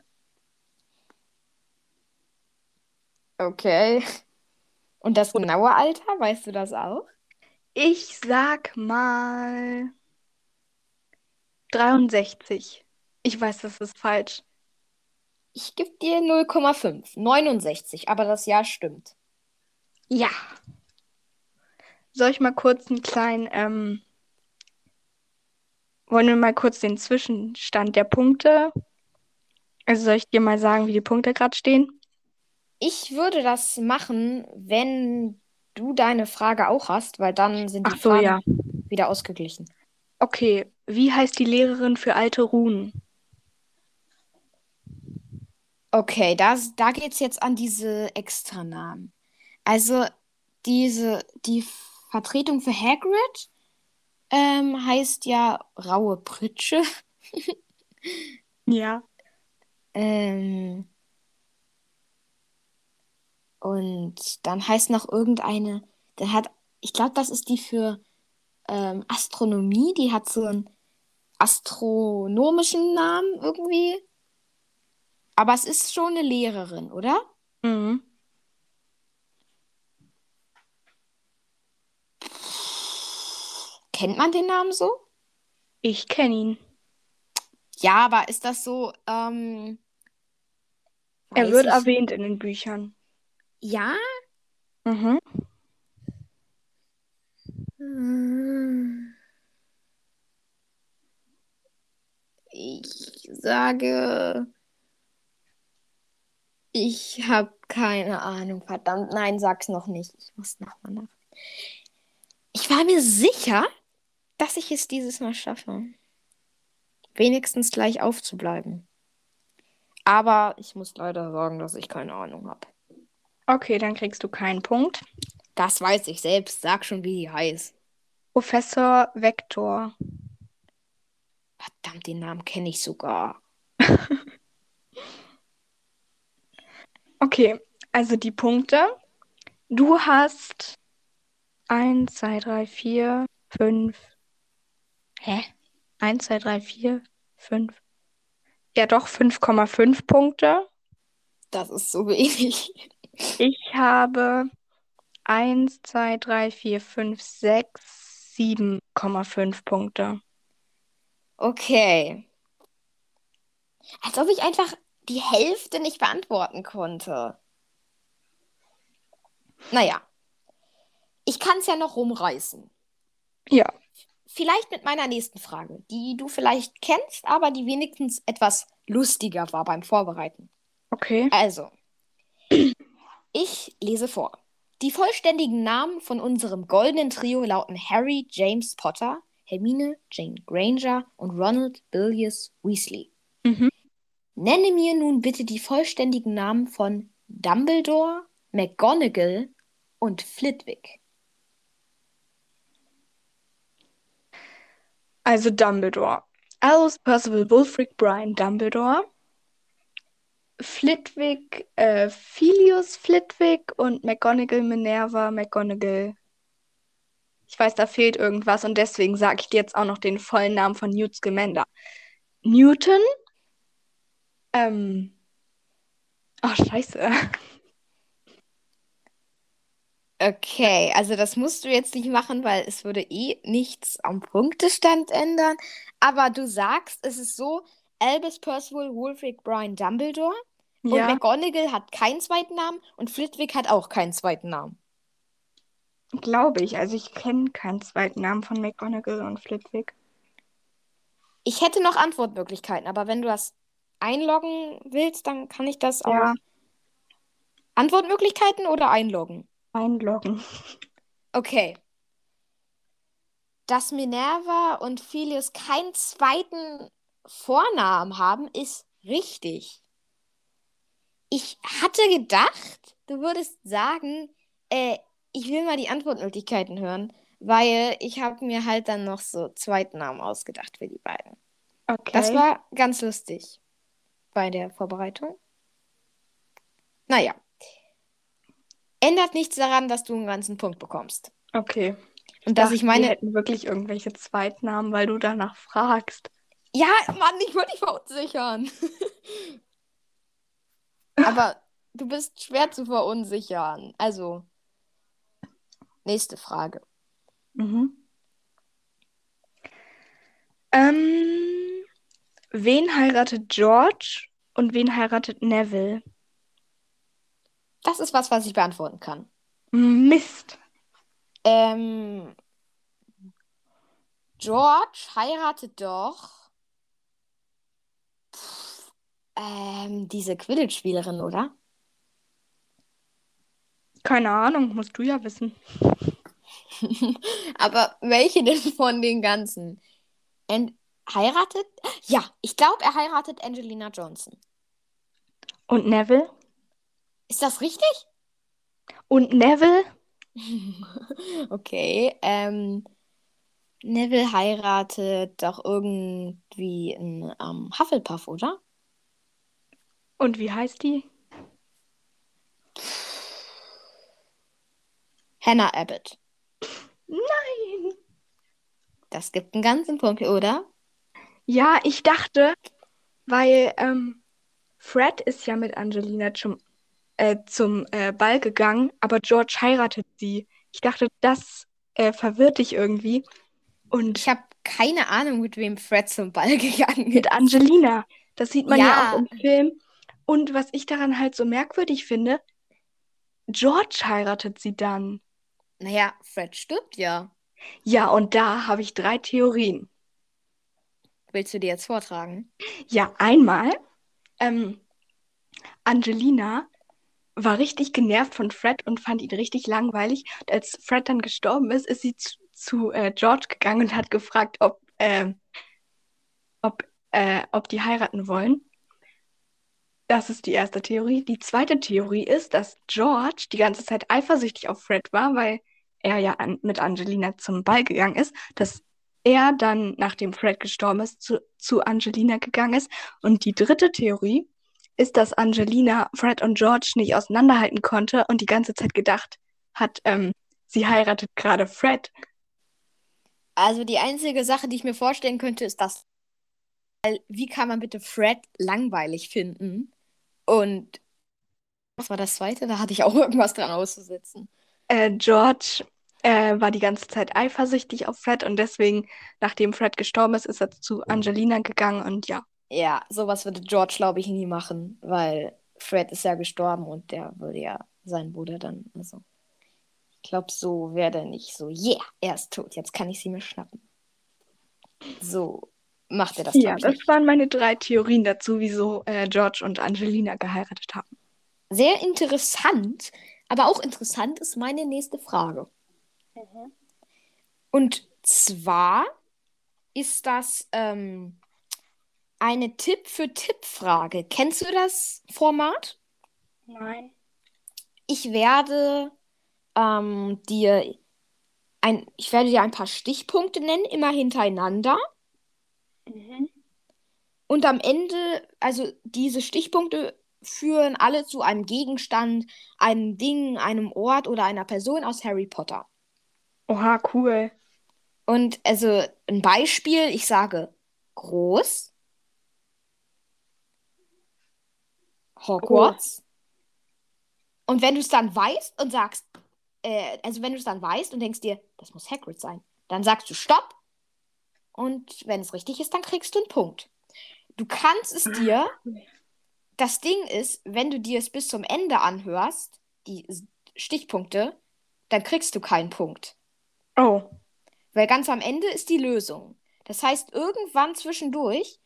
Okay. Und das genaue Alter, weißt du das auch? Ich sag mal 63. Ich weiß, das ist falsch. Ich gebe dir 0,5. 69, aber das Jahr stimmt. Ja. Soll ich mal kurz einen kleinen, ähm, wollen wir mal kurz den Zwischenstand der Punkte? Also soll ich dir mal sagen, wie die Punkte gerade stehen? Ich würde das machen, wenn du deine Frage auch hast, weil dann sind die so, Fragen ja. wieder ausgeglichen. Okay, wie heißt die Lehrerin für alte Runen? Okay, das, da geht es jetzt an diese Extranamen. Also diese, die Vertretung für Hagrid ähm, heißt ja Raue Pritsche. Ja. Ähm, und dann heißt noch irgendeine, der hat, ich glaube, das ist die für ähm, Astronomie, die hat so einen astronomischen Namen irgendwie. Aber es ist schon eine Lehrerin, oder? Mhm. Kennt man den Namen so? Ich kenne ihn. Ja, aber ist das so, ähm, Er wird erwähnt in den Büchern. Ja? Mhm. Ich sage, ich habe keine Ahnung. Verdammt, nein, sag's noch nicht. Ich muss nochmal nach. Ich war mir sicher, dass ich es dieses Mal schaffe. Wenigstens gleich aufzubleiben. Aber ich muss leider sagen, dass ich keine Ahnung habe. Okay, dann kriegst du keinen Punkt. Das weiß ich selbst. Sag schon, wie die heißt. Professor Vector. Verdammt, den Namen kenne ich sogar. Okay, also die Punkte. Du hast 1, 2, 3, 4, 5. Hä? 1, 2, 3, 4, 5. Ja, doch 5,5 Punkte. Das ist so wenig. Ich habe 1, 2, 3, 4, 5, 6, 7,5 Punkte. Okay. Als ob ich einfach die Hälfte nicht beantworten konnte. Naja. Ich kann es ja noch rumreißen. Ja, Vielleicht mit meiner nächsten Frage, die du vielleicht kennst, aber die wenigstens etwas lustiger war beim Vorbereiten. okay. Also, ich lese vor. Die vollständigen Namen von unserem goldenen Trio lauten Harry James Potter, Hermine Jane Granger und Ronald Billius Weasley. Mhm. Nenne mir nun bitte die vollständigen Namen von Dumbledore, McGonagall und Flitwick. Also Dumbledore. Albus Percival Wulfric Brian Dumbledore. Flitwick, äh, Filius Flitwick und McGonagall Minerva McGonagall. Ich weiß, da fehlt irgendwas und deswegen sage ich dir jetzt auch noch den vollen Namen von Newt Scamander. Newton. Ähm. Oh, scheiße. Okay, also das musst du jetzt nicht machen, weil es würde eh nichts am Punktestand ändern. Aber du sagst, es ist so, Albus Percival Wulfric Brian Dumbledore und Ja, McGonagall hat keinen zweiten Namen und Flitwick hat auch keinen zweiten Namen. glaube ich. Also ich kenne keinen zweiten Namen von McGonagall und Flitwick. Ich hätte noch Antwortmöglichkeiten, aber wenn du das einloggen willst, dann kann ich das auch. Ja, Antwortmöglichkeiten oder einloggen? einloggen. Okay. Dass Minerva und Filius keinen zweiten Vornamen haben, ist richtig. Ich hatte gedacht, du würdest sagen, äh, ich will mal die Antwortmöglichkeiten hören, weil ich habe mir halt dann noch so Zweitnamen ausgedacht für die beiden. Das Okay. war ganz lustig bei der Vorbereitung. Naja, ändert nichts daran, dass du einen ganzen Punkt bekommst. Okay. Und dass dachte, ich wir meine, hätten wirklich irgendwelche Zweitnamen, weil du danach fragst. Ja, Mann, ich wollte dich verunsichern. Aber du bist schwer zu verunsichern. Also, nächste Frage. Mhm. Ähm, wen heiratet George und wen heiratet Neville? Das ist was, was ich beantworten kann. Mist. Ähm, George heiratet doch pff, ähm, diese Quidditch-Spielerin, oder? Keine Ahnung, musst du ja wissen. Aber welche denn von den ganzen? En heiratet? Ja, ich glaube, er heiratet Angelina Johnson. Und Neville? Ist das richtig? Und Neville? okay. Ähm, Neville heiratet doch irgendwie einen ähm, Hufflepuff, oder? Und wie heißt die? Hannah Abbott. Nein. Das gibt einen ganzen Punkt, oder? Ja, ich dachte, weil ähm, Fred ist ja mit Angelina zum, äh, zum äh, Ball gegangen, aber George heiratet sie. Ich dachte, das äh, verwirrt dich irgendwie. Und Ich habe keine Ahnung, mit wem Fred zum Ball gegangen mit ist. Angelina, das sieht man ja, Ja. auch im Film. Und was ich daran halt so merkwürdig finde, George heiratet sie dann. Naja, Fred stirbt ja. Ja, und da habe ich drei Theorien. Willst du die jetzt vortragen? Ja, einmal, ähm, Angelina war richtig genervt von Fred und fand ihn richtig langweilig. Und als Fred dann gestorben ist, ist sie zu, zu äh, George gegangen und hat gefragt, ob, ähm, ob, äh, ob die heiraten wollen. Das ist die erste Theorie. Die zweite Theorie ist, dass George die ganze Zeit eifersüchtig auf Fred war, weil er ja an, mit Angelina zum Ball gegangen ist, dass er dann, nachdem Fred gestorben ist, zu, zu Angelina gegangen ist. Und die dritte Theorie ist, dass Angelina Fred und George nicht auseinanderhalten konnte und die ganze Zeit gedacht hat, ähm, sie heiratet gerade Fred. Also die einzige Sache, die ich mir vorstellen könnte, ist das. Weil, Wie kann man bitte Fred langweilig finden? Und was war das zweite? Da hatte ich auch irgendwas dran auszusetzen. Äh, George äh, war die ganze Zeit eifersüchtig auf Fred und deswegen, nachdem Fred gestorben ist, ist er zu Angelina gegangen und ja. Ja, sowas würde George, glaube ich, nie machen, weil Fred ist ja gestorben und der würde ja seinen Bruder dann, also. Ich glaube, so wäre der nicht so, yeah, er ist tot, jetzt kann ich sie mir schnappen. So macht er das, Ja, das nicht. waren meine drei Theorien dazu, wieso äh, George und Angelina geheiratet haben. Sehr interessant, aber auch interessant ist meine nächste Frage. Und zwar ist das ähm, eine Tipp für Tipp-Frage. Kennst du das Format? Nein. Ich werde ähm, dir ein, ich werde dir ein paar Stichpunkte nennen, immer hintereinander. Mhm. Und am Ende, also diese Stichpunkte führen alle zu einem Gegenstand, einem Ding, einem Ort oder einer Person aus Harry Potter. Oha, cool. Und also ein Beispiel, ich sage groß, Hogwarts. Und wenn du es dann weißt und sagst, äh, also wenn du es dann weißt und denkst dir, das muss Hagrid sein, dann sagst du Stopp. Und wenn es richtig ist, dann kriegst du einen Punkt. Du kannst es dir, das Ding ist, wenn du dir es bis zum Ende anhörst, die Stichpunkte, dann kriegst du keinen Punkt. Oh, Weil ganz am Ende ist die Lösung. Das heißt, irgendwann zwischendurch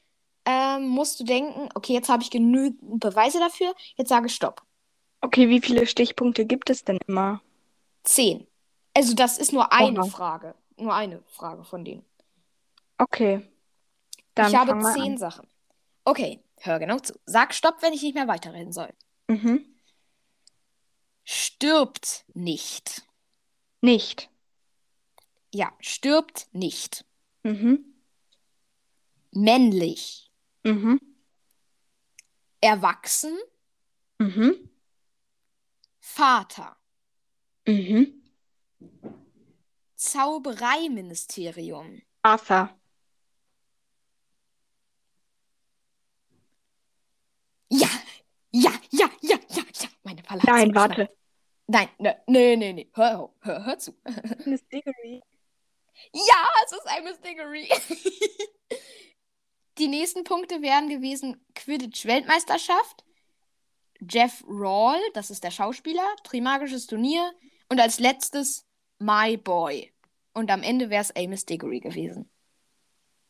ähm, musst du denken, okay, jetzt habe ich genügend Beweise dafür, jetzt sage ich Stopp. okay, wie viele Stichpunkte gibt es denn immer? Zehn. Also das ist nur eine Oha. Frage. Nur eine Frage von denen. Okay. Dann ich habe zehn an. Sachen. Okay, hör genau zu. Sag Stopp, wenn ich nicht mehr weiterreden soll. Mhm. Stirbt nicht. Nicht. Ja, stirbt nicht. Mhm. Männlich. Mhm. Erwachsen. Mhm. Vater. Mhm. Zaubereiministerium. Arthur. Ja, ja, ja, ja, ja, ja. Palazzo Nein, warte. Nein, ne, nee, nee, nee. Hör, hör, hör zu. Miss Diggory. Ja, es ist ein Mystery. Die nächsten Punkte wären gewesen Quidditch-Weltmeisterschaft, Jeff Rawl, das ist der Schauspieler, Trimagisches Turnier und als letztes My Boy. Und am Ende wäre es Amos Diggory gewesen.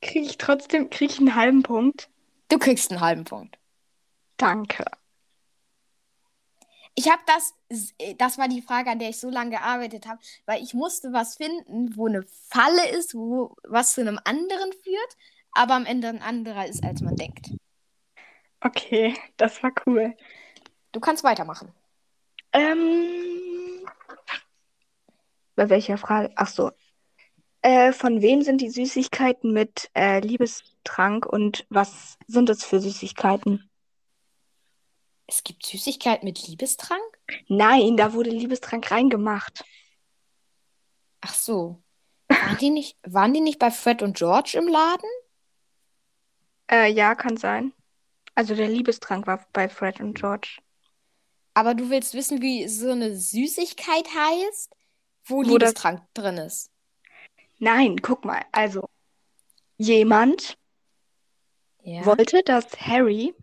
Kriege ich trotzdem, kriege ich einen halben Punkt? Du kriegst einen halben Punkt. Danke. Ich habe das, das war die Frage, an der ich so lange gearbeitet habe, weil ich musste was finden, wo eine Falle ist, wo was zu einem anderen führt, aber am Ende ein anderer ist, als man denkt. Okay, das war cool. Du kannst weitermachen. Ähm, bei welcher Frage? Ach so. Äh, von wem sind die Süßigkeiten mit äh, Liebestrank und was sind es für Süßigkeiten? Es gibt Süßigkeiten mit Liebestrank? Nein, da wurde Liebestrank reingemacht. Ach so. Waren die nicht, waren die nicht bei Fred und George im Laden? Äh, ja, kann sein. Also der Liebestrank war bei Fred und George. Aber du willst wissen, wie so eine Süßigkeit heißt, wo, Wo das- Liebestrank drin ist. Nein, guck mal. Also jemand Ja. wollte, dass Harry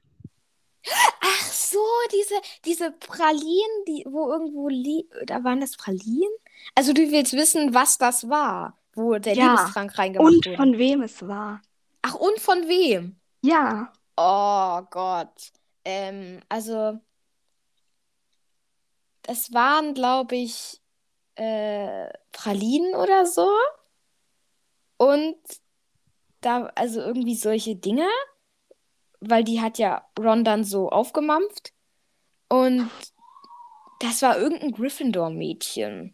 Ach so, diese, diese Pralinen, die, wo irgendwo li da waren das Pralinen? Also du willst wissen, was das war, wo der Ja, Liebestrank reingemacht und wurde. von wem es war. Ach, und von wem? Ja, Oh Gott. Ähm, also, das waren, glaube ich, äh, Pralinen oder so. Und da, also irgendwie solche Dinge, weil die hat ja Ron dann so aufgemampft. Und das war irgendein Gryffindor-Mädchen.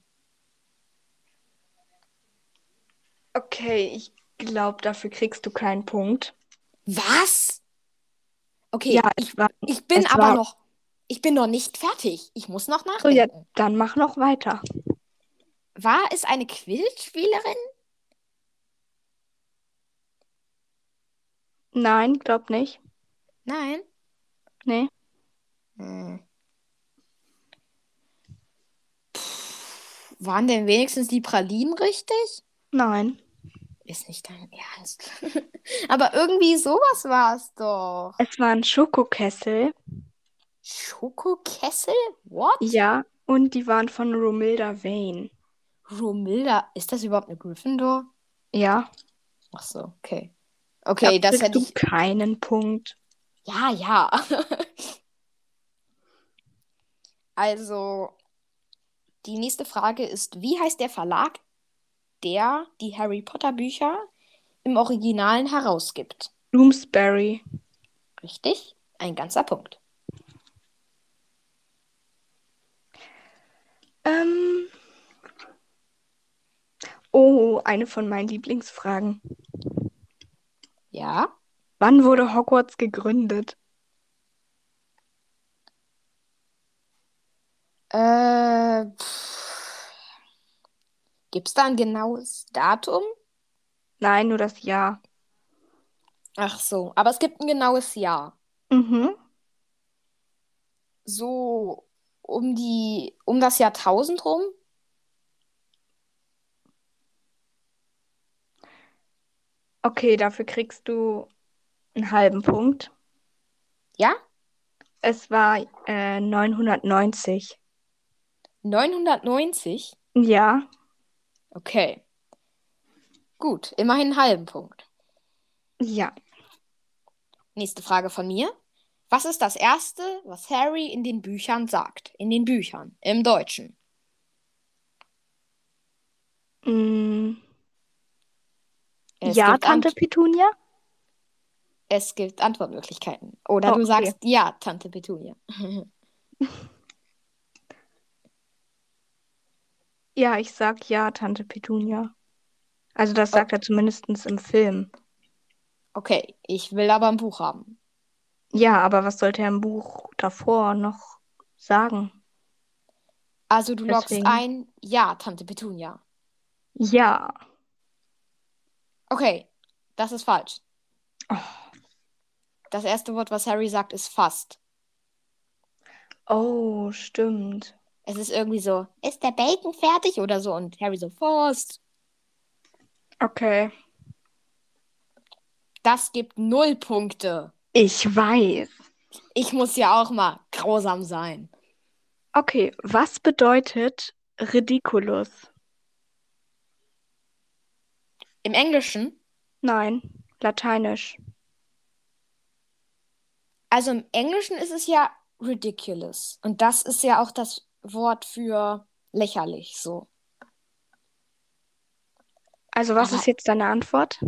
okay, ich glaube, dafür kriegst du keinen Punkt. Was? Okay, Ja, ich, war. ich bin aber war- noch, ich bin noch nicht fertig. Ich muss noch So, ja, nachdenken. dann mach noch weiter. War es eine Quidditch-Spielerin? Nein, glaub nicht. Nein. Nee. Hm. Pff, waren denn wenigstens die Pralinen richtig? Nein. Ist nicht dein Ernst. Aber irgendwie sowas war es doch. Es war ein Schokokessel. Schokokessel? What? Ja, und die waren von Romilda Vane. Romilda, ist das überhaupt eine Gryffindor? Ja. Ach so, okay. Okay, da das hätte du ich. keinen Punkt. Ja, ja. Also, die nächste Frage ist, wie heißt der Verlag, der die Harry Potter Bücher im Originalen herausgibt? Bloomsbury. Richtig? Ein ganzer Punkt. Ähm. Oh, eine von meinen Lieblingsfragen. Ja? Wann wurde Hogwarts gegründet? Äh, Gibt es da ein genaues Datum? Nein, nur das Jahr. Ach so, aber es gibt ein genaues Jahr. Mhm. So um die, um das Jahrtausend rum? Okay, dafür kriegst du einen halben Punkt. Ja? Es war äh, 990. 990? Ja. Okay. Gut, immerhin einen halben Punkt. Ja. Nächste Frage von mir. Was ist das Erste, was Harry in den Büchern sagt? In den Büchern, im Deutschen. Mm, ja, Tante Ant Petunia? Es gibt Antwortmöglichkeiten. Oder Oh, du okay. sagst ja, Tante Petunia. Ja, ich sag ja, Tante Petunia. Also das sagt er zumindest im Film. Okay, ich will aber ein Buch haben. Ja, aber was sollte er im Buch davor noch sagen? Also du loggst Deswegen. ein, ja, Tante Petunia. Ja. Okay, das ist falsch. Oh. Das erste Wort, was Harry sagt, ist fast. Oh, stimmt. Es ist irgendwie so, ist der Bacon fertig oder so? Und Harry so, Forst. Okay. Das gibt null Punkte. Ich weiß. Ich muss ja auch mal grausam sein. Okay, was bedeutet ridiculous? Im Englischen, Nein, lateinisch. Also im Englischen ist es ja ridiculous. Und das ist ja auch das Wort für lächerlich, so. Also, was Aber- ist jetzt deine Antwort?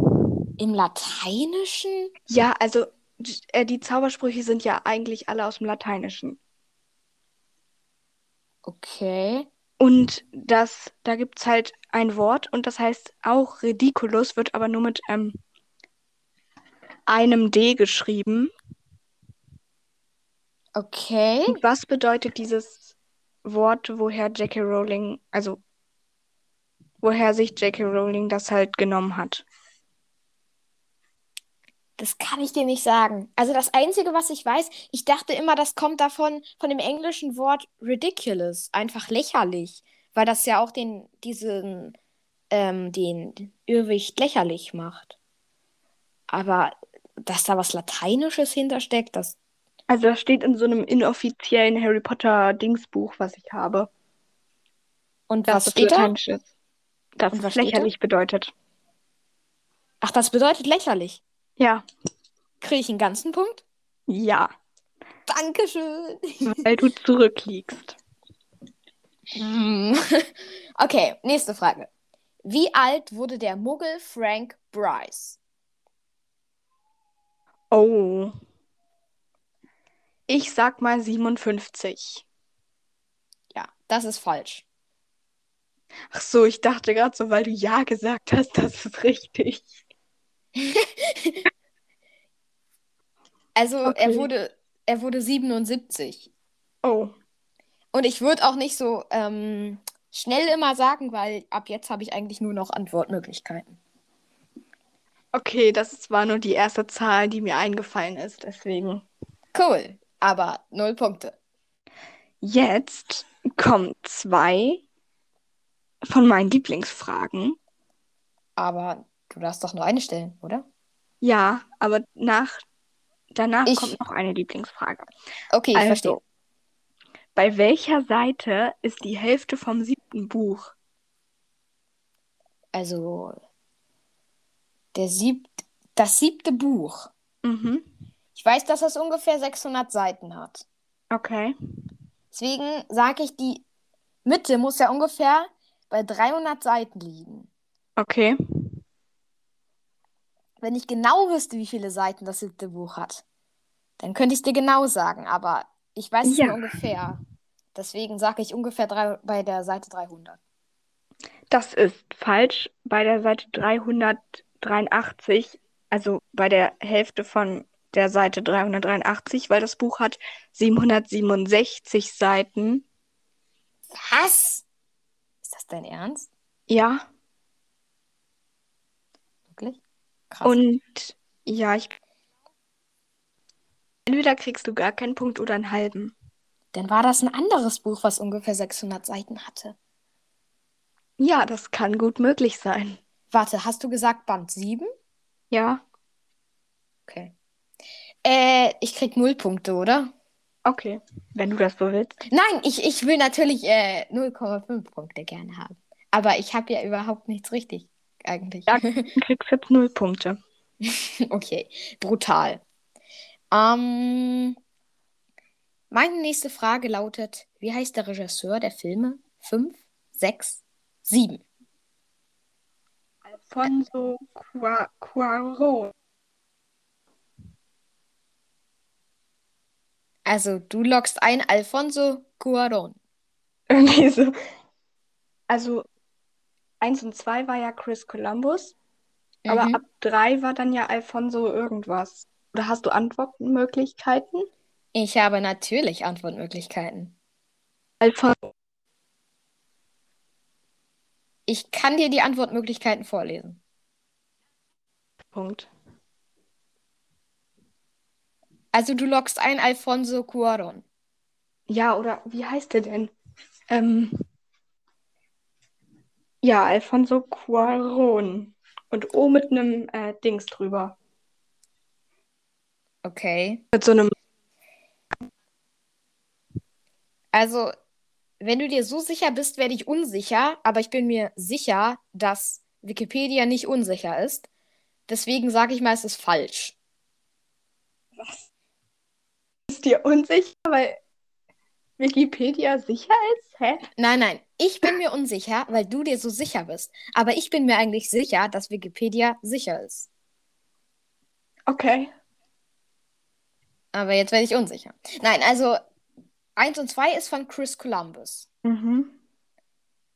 Im Lateinischen? Ja, also äh, die Zaubersprüche sind ja eigentlich alle aus dem Lateinischen. Okay. Und das, da gibt es halt ein Wort und das heißt auch ridiculous, wird aber nur mit ähm, einem D geschrieben. Okay. Was bedeutet dieses Wort, woher J.K. Rowling, also woher sich J.K. Rowling das halt genommen hat? Das kann ich dir nicht sagen. Also das Einzige, was ich weiß, ich dachte immer, das kommt davon, von dem englischen Wort ridiculous, einfach lächerlich, weil das ja auch den, diesen, ähm, den Irrwicht lächerlich macht. Aber dass da was Lateinisches hintersteckt, das, Also das steht in so einem inoffiziellen Harry Potter Dingsbuch, was ich habe. und was das steht da? ist. Dass Und was lächerlich bedeutet. Ach, das bedeutet lächerlich. Ja, Kriege ich einen ganzen Punkt? ja, Dankeschön. weil du zurückliegst. Hm. Okay, nächste Frage. Wie alt wurde der Muggel Frank Bryce? Oh. Ich sag mal 57. Ja, das ist falsch. Ach so, ich dachte gerade so, weil du ja gesagt hast, das ist richtig. Also er Okay. wurde, er wurde 77. Oh, Und ich würde auch nicht so ähm, schnell immer sagen, weil ab jetzt habe ich eigentlich nur noch Antwortmöglichkeiten. okay, das war nur die erste Zahl, die mir eingefallen ist, deswegen. Cool, aber null Punkte. Jetzt kommen zwei von meinen Lieblingsfragen. Aber du darfst doch nur eine stellen, oder? Ja, aber nach, danach Ich- kommt noch eine Lieblingsfrage. Okay, ich Also, verstehe. bei welcher Seite ist die Hälfte vom siebten Buch? Also der sieb das siebte Buch. Mhm. Ich weiß, dass das ungefähr 600 Seiten hat. Okay. Deswegen sage ich, die Mitte muss ja ungefähr bei 300 Seiten liegen. Okay. Wenn ich genau wüsste, wie viele Seiten das siebte Buch hat, dann könnte ich es dir genau sagen, aber ich weiß es Ja. nur ungefähr. Deswegen sage ich ungefähr drei, bei der Seite 300. Das ist falsch. Bei der Seite 383, also bei der Hälfte von der Seite 383, weil das Buch hat 767 Seiten. Was? Ist das dein Ernst? Ja, Wirklich? Krass. und ja, ich. Entweder kriegst du gar keinen Punkt oder einen halben. Dann war das ein anderes Buch, was ungefähr 600 Seiten hatte. Ja, das kann gut möglich sein. Warte, hast du gesagt Band 7? Ja, Okay. Äh, ich krieg null Punkte, oder? okay, wenn du das so willst. Nein, ich, ich will natürlich äh, 0,5 Punkte gerne haben. Aber ich habe ja überhaupt nichts richtig, eigentlich. Ja. Du kriegst jetzt null Punkte. Okay, brutal. Ähm, meine nächste Frage lautet: Wie heißt der Regisseur der Filme 5, 6, 7? Alfonso Cua- Cuarón. Also, du loggst ein Alfonso Cuarón. Irgendwie so. Also, eins und zwei war ja Chris Columbus, aber Mhm. ab drei war dann ja Alfonso irgendwas. Oder hast du Antwortmöglichkeiten? Ich habe natürlich Antwortmöglichkeiten. Alfonso. Ich kann dir die Antwortmöglichkeiten vorlesen. Punkt. Also, du loggst ein Alfonso Cuarón. Ja, oder wie heißt der denn? Ähm, ja, Alfonso Cuarón. Und O mit einem äh, Dings drüber. Okay. Mit so einem. Also, wenn du dir so sicher bist, werde ich unsicher, aber ich bin mir sicher, dass Wikipedia nicht unsicher ist. Deswegen sage ich mal, es ist falsch. Ist dir unsicher, weil Wikipedia sicher ist? Hä? Nein, nein, ich bin mir unsicher, weil du dir so sicher bist. Aber ich bin mir eigentlich sicher, dass Wikipedia sicher ist. Okay. Aber jetzt werde ich unsicher. Nein, also 1 und 2 ist von Chris Columbus. Mhm.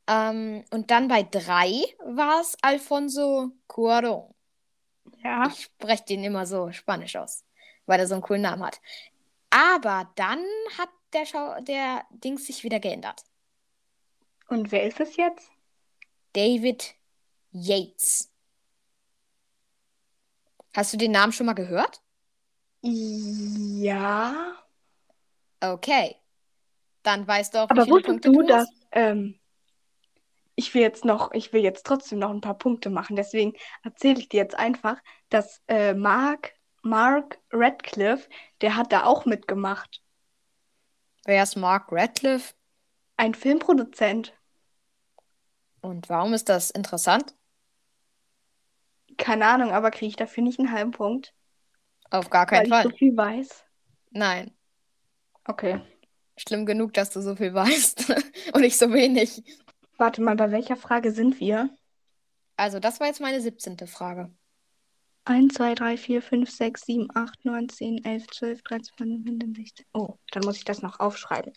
Ähm, und dann bei 3 war es Alfonso Cuarón. Ja. Ich spreche den immer so spanisch aus, weil er so einen coolen Namen hat. Aber dann hat der, Schau der Dings sich wieder geändert. Und wer ist es jetzt? David Yates. Hast du den Namen schon mal gehört? Ja. Okay. Dann weißt du auch, wie Aber viele wusstest Punkte du, du dass ähm, ich will jetzt noch, ich will jetzt trotzdem noch ein paar Punkte machen. Deswegen erzähle ich dir jetzt einfach, dass äh, Mark, Mark Radcliffe, der hat da auch mitgemacht. Wer ist Mark Radcliffe? Ein Filmproduzent. Und warum ist das interessant? Keine Ahnung, aber kriege ich dafür nicht einen halben Punkt, Auf gar weil keinen ich Fall. so viel weiß. Nein. Okay. Schlimm genug, dass du so viel weißt und ich so wenig. Warte mal, bei welcher Frage sind wir? Also, das war jetzt meine 17. Frage. 1, 2, 3, 4, 5, 6, 7, 8, 9, 10, 11, 12, 13, 14, 15, 16. Oh, dann muss ich das noch aufschreiben.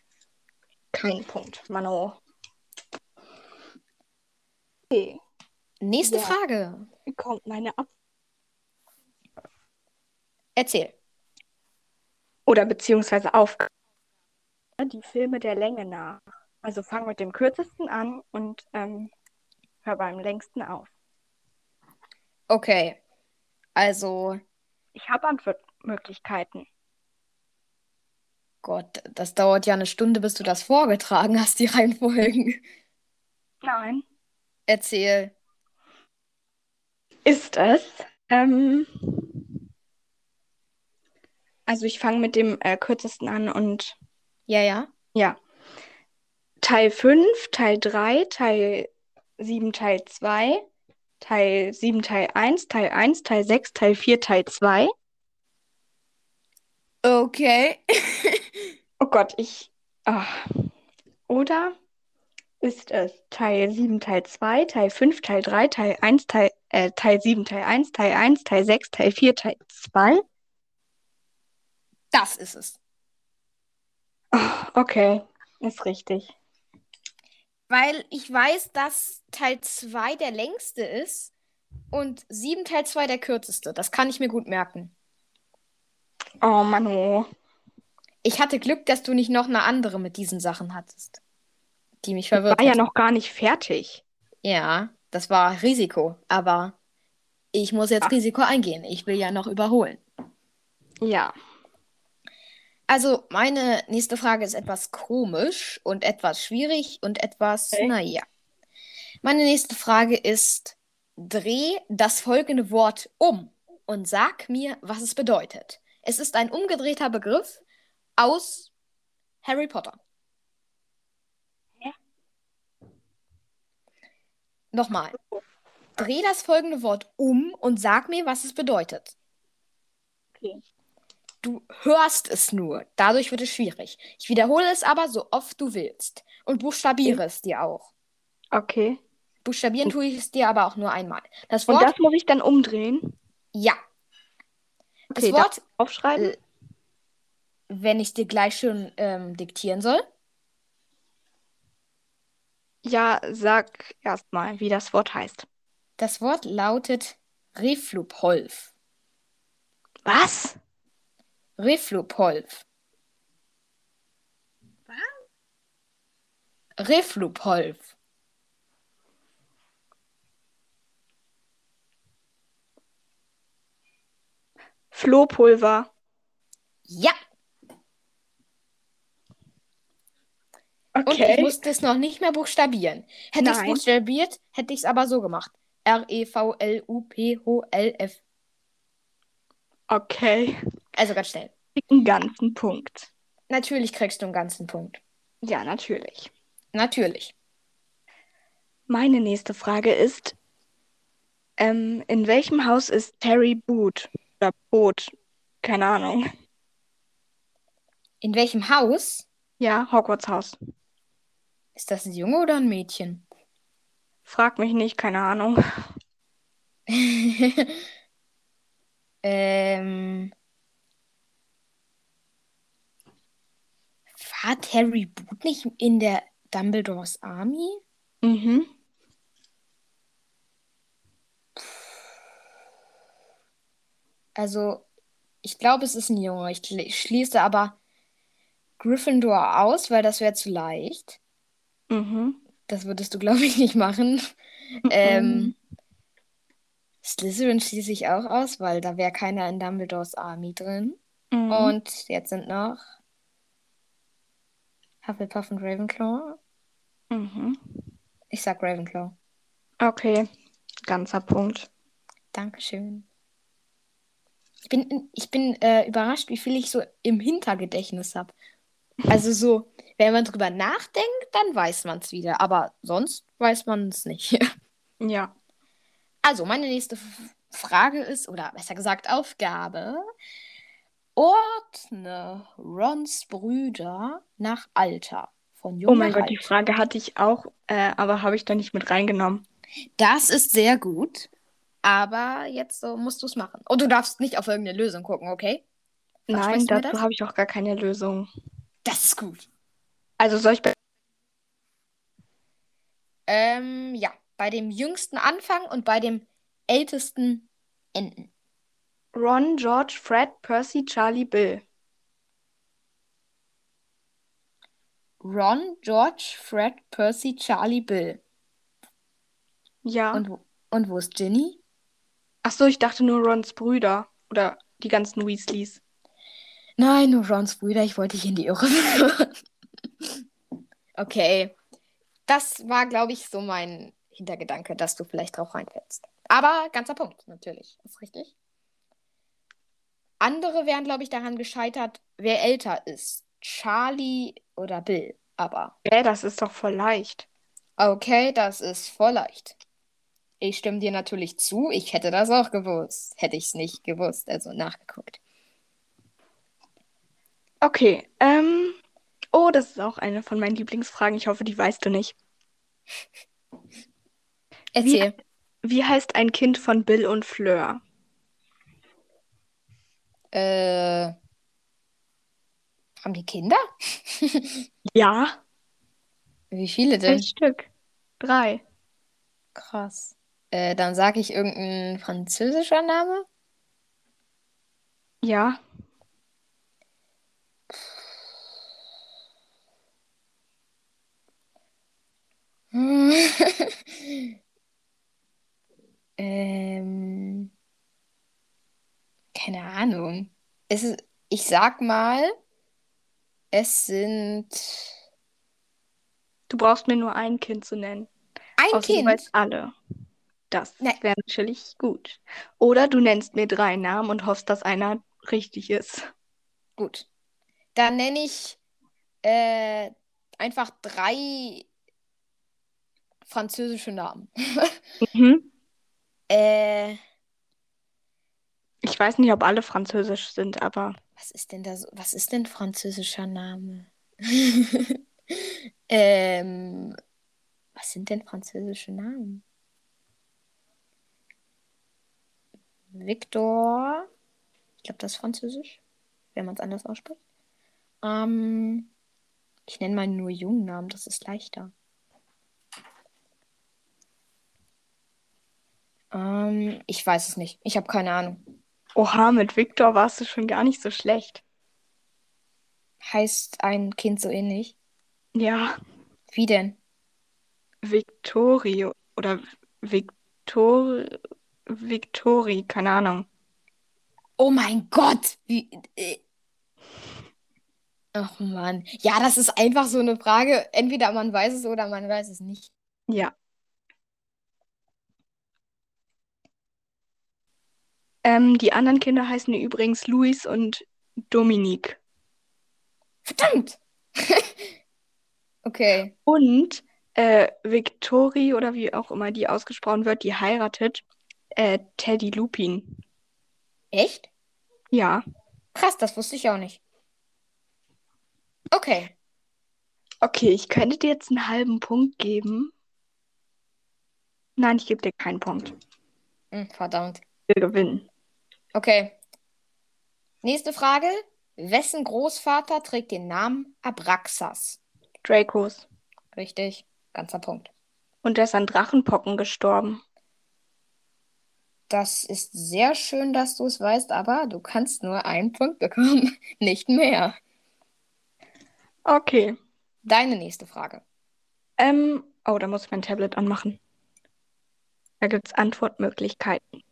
Kein Punkt, Mano. Okay, Nächste Ja. Frage. wie kommt meine Ab... Erzähl. Oder beziehungsweise auf die Filme der Länge nach. Also fang mit dem kürzesten an und ähm, hör beim längsten auf. Okay. Also, Ich habe Antwortmöglichkeiten. Gott, das dauert ja eine Stunde, bis du das vorgetragen hast, die Reihenfolgen. Nein. Erzähl. Ist es? Ähm, also ich fange mit dem äh, kürzesten an und Ja, ja. ja. Teil 5, Teil 3, Teil 7, Teil 2, Teil 7, Teil 1, Teil 1, Teil 6, Teil 4, Teil 2. Okay. Oh Gott, ich. ah. Oder ist es Teil 7, Teil 2, Teil 5, Teil 3, Teil 1, Teil, äh, Teil 7, Teil 1, Teil 1, Teil 6, Teil 4, Teil 2? Das ist es. Ah, okay, ist richtig. Weil ich weiß, dass Teil 2 der längste ist und 7 Teil 2 der kürzeste. Das kann ich mir gut merken. Oh Mann, oh. Ich hatte Glück, dass du nicht noch eine andere mit diesen Sachen hattest, die mich verwirrt War ja noch gar nicht fertig. Ja, das war Risiko, aber ich muss jetzt Ach. Risiko eingehen. Ich will ja noch überholen. Ja. Also, meine nächste Frage ist etwas komisch und etwas schwierig und etwas, Okay. naja. Meine nächste Frage ist, dreh das folgende Wort um und sag mir, was es bedeutet. Es ist ein umgedrehter Begriff aus Harry Potter. Hä? Nochmal. Dreh das folgende Wort um und sag mir, was es bedeutet. Okay. Du hörst es nur. Dadurch wird es schwierig. Ich wiederhole es aber so oft du willst. Und buchstabiere es dir auch. Okay. Buchstabieren tue ich es dir aber auch nur einmal. Das Und Wort, das muss ich dann umdrehen? ja. Das Okay, darf Wort, aufschreiben? äh, wenn ich dir gleich schon ähm, diktieren soll. Ja, sag erstmal, wie das Wort heißt. Das Wort lautet Reflupolf. Was? Reflupolf. Reflupolf. Flohpulver. Ja. Und ich Okay. musste es noch nicht mehr buchstabieren. Hätte ich es buchstabiert, hätte ich es aber so gemacht. R-E-V-L-U-P-O-L-F. Okay. Also ganz schnell. Krieg einen ganzen Punkt. Natürlich kriegst du einen ganzen Punkt. Ja, natürlich. Natürlich. Meine nächste Frage ist, ähm, in welchem Haus ist Terry Boot oder Boot? Keine Ahnung. In welchem Haus? Ja, Hogwarts Haus. Ist das ein Junge oder ein Mädchen? Frag mich nicht, keine Ahnung. ähm. War Harry Boot nicht in der Dumbledores Army? Mhm. Also, ich glaube, es ist ein Junge. Ich schl- schließe aber Gryffindor aus, weil das wäre zu leicht. Mhm. Das würdest du, glaube ich, nicht machen. Ähm, Slytherin schließe ich auch aus, weil da wäre keiner in Dumbledores Army drin. Mhm. Und jetzt sind noch Hufflepuff und Ravenclaw. Mhm. Ich sag Ravenclaw. Okay, ganzer Punkt. Dankeschön. Ich bin, ich bin äh, überrascht, wie viel ich so im Hintergedächtnis habe. Also so, wenn man drüber nachdenkt, dann weiß man es wieder. Aber sonst weiß man es nicht. Ja. Also, meine nächste Frage ist, oder besser gesagt Aufgabe. Ordne Rons Brüder nach Alter. Von jung Oh mein Gott, die alt. Frage hatte ich auch, äh, aber habe ich da nicht mit reingenommen. Das ist sehr gut. Aber jetzt so musst du es machen. Und du darfst nicht auf irgendeine Lösung gucken, okay? Nein, du mir dazu habe ich auch gar keine Lösung. Das ist gut. Also soll ich bei Ähm, ja, bei dem jüngsten anfangen und bei dem ältesten enden. Ron, George, Fred, Percy, Charlie, Bill. Ron, George, Fred, Percy, Charlie, Bill. Ja. Und, wo- und wo ist Ginny? Ach so, ich dachte nur Rons Brüder oder die ganzen Weasleys. Nein, nur Rons Brüder, ich wollte dich in die Irre führen. okay. Das war, glaube ich, so mein Hintergedanke, dass du vielleicht drauf reinfällst. Aber ganzer Punkt, natürlich. Ist richtig. Andere wären, glaube ich, daran gescheitert, wer älter ist. Charlie oder Bill. Aber Hä, das ist doch voll leicht. okay, das ist voll leicht. Ich stimme dir natürlich zu. Ich hätte das auch gewusst. Hätte ich es nicht gewusst, also nachgeguckt. Okay, ähm. Oh, das ist auch eine von meinen Lieblingsfragen. Ich hoffe, die weißt du nicht. Erzähl. Wie heißt ein Kind von Bill und Fleur? Äh, haben die Kinder? Ja, Wie viele denn? ein Stück. Drei. Krass. Äh, dann sage ich irgendein französischer Name. Ja. ähm, keine Ahnung. Es ist, ich sag mal, es sind Du brauchst mir nur ein Kind zu nennen. ein du Kind. weißt alle. Das wäre natürlich gut. Oder du nennst mir drei Namen und hoffst, dass einer richtig ist. Gut. Dann nenne ich äh, einfach drei französische Namen. Mhm. Äh, Ich weiß nicht, ob alle französisch sind, aber was ist denn da so? Was ist denn französischer Name? ähm, was sind denn französische Namen? Victor. Ich glaube, das ist französisch, wenn man es anders ausspricht. Ähm, ich nenne meinen nur jungen Namen, das ist leichter. Ähm, ich weiß es nicht. Ich habe keine Ahnung. Oha, mit Victor warst du schon gar nicht so schlecht. Heißt ein Kind so ähnlich? Ja, Wie denn? Victorio oder Victor Victori, keine Ahnung. Oh mein Gott! Wie, äh, Ach Mann. Ja, das ist einfach so eine Frage. Entweder man weiß es oder man weiß es nicht. Ja. Ähm, die anderen Kinder heißen übrigens Luis und Dominique. Verdammt! okay. Und äh, Victorie oder wie auch immer die ausgesprochen wird, die heiratet äh, Teddy Lupin. Echt? Ja. Krass, das wusste ich auch nicht. Okay. Okay, ich könnte dir jetzt einen halben Punkt geben. Nein, ich gebe dir keinen Punkt. Hm, verdammt. Will gewinnen. Okay. Nächste Frage. Wessen Großvater trägt den Namen Abraxas? Dracos. Richtig. Ganzer Punkt. Und der ist an Drachenpocken gestorben. Das ist sehr schön, dass du es weißt, aber du kannst nur einen Punkt bekommen, nicht mehr. Okay. Deine nächste Frage. Ähm, oh, da muss ich mein Tablet anmachen. Da gibt es Antwortmöglichkeiten.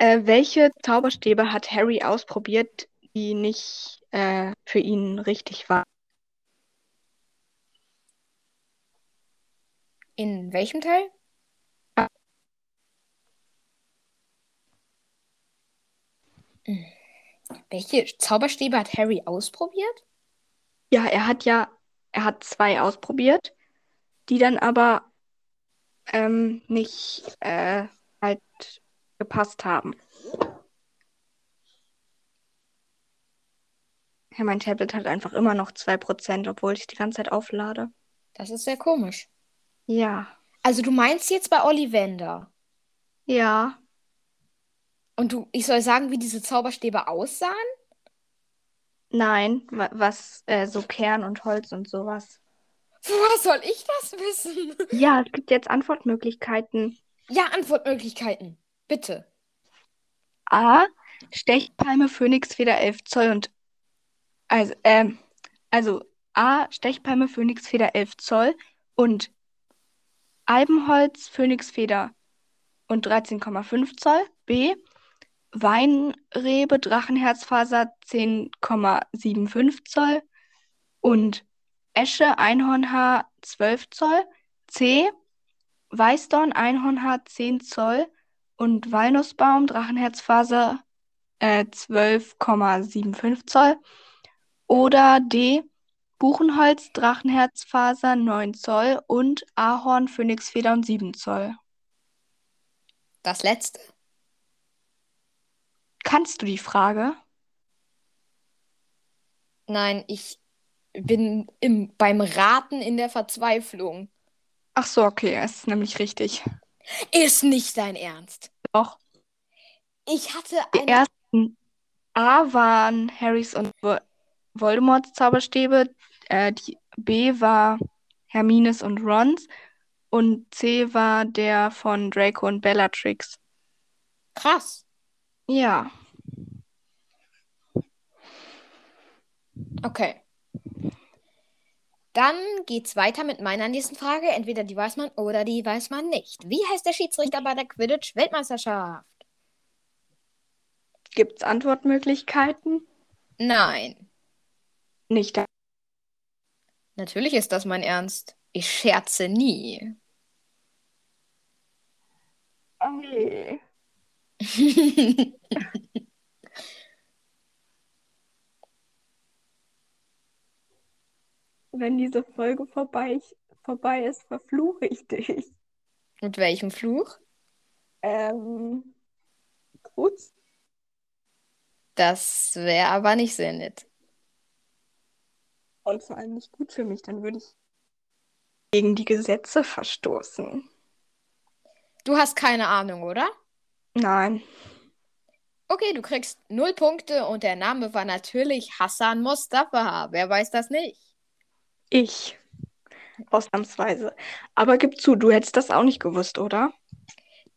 Äh, welche Zauberstäbe hat Harry ausprobiert, die nicht äh, für ihn richtig waren? In welchem Teil? Hm. Welche Zauberstäbe hat Harry ausprobiert? Ja, er hat ja, er hat zwei ausprobiert, die dann aber ähm, nicht äh, gepasst haben. Ja, mein Tablet hat einfach immer noch 2%, obwohl ich die ganze Zeit auflade. Das ist sehr komisch. Ja. Also du meinst jetzt bei Ollivander? Ja. Und du, ich soll sagen, wie diese Zauberstäbe aussahen? Nein, wa was äh, so Kern und Holz und sowas. Woher soll ich das wissen? Ja, es gibt jetzt Antwortmöglichkeiten. Ja, Antwortmöglichkeiten. Bitte. A. Stechpalme, Phönixfeder 11 Zoll und also, ähm, also A. Stechpalme, Phönixfeder 11 Zoll und Albenholz, Phönixfeder und 13,5 Zoll. B. Weinrebe, Drachenherzfaser 10,75 Zoll und Esche, Einhornhaar 12 Zoll. C. Weißdorn, Einhornhaar 10 Zoll und Walnussbaum, Drachenherzfaser äh, 12,75 Zoll. Oder D. Buchenholz, Drachenherzfaser 9 Zoll und Ahorn, Phönixfeder und 7 Zoll. Das letzte? Kannst du die Frage? Nein, ich bin im, beim Raten in der Verzweiflung. Ach so, okay, es ist nämlich richtig. Ist nicht dein Ernst. Doch. Ich hatte Die eine. ersten A waren Harrys und Vo- Voldemorts Zauberstäbe, äh, die B war Hermines und Rons und C war der von Draco und Bellatrix. Krass. Ja, Okay. Dann geht's weiter mit meiner nächsten Frage. Entweder die weiß man oder die weiß man nicht. Wie heißt der Schiedsrichter bei der Quidditch-Weltmeisterschaft? gibt's Antwortmöglichkeiten? Nein. Nicht da. Natürlich ist das mein Ernst. Ich scherze nie. Okay. Wenn diese Folge vorbei, vorbei ist, verfluche ich dich. Mit welchem Fluch? Ähm, gut. Das wäre aber nicht sehr nett. Und vor allem nicht gut für mich, dann würde ich gegen die Gesetze verstoßen. Du hast keine Ahnung, oder? Nein. Okay, du kriegst null Punkte und der Name war natürlich Hassan Mustafa. Wer weiß das nicht? Ich. Ausnahmsweise. Aber gib zu, du hättest das auch nicht gewusst, oder?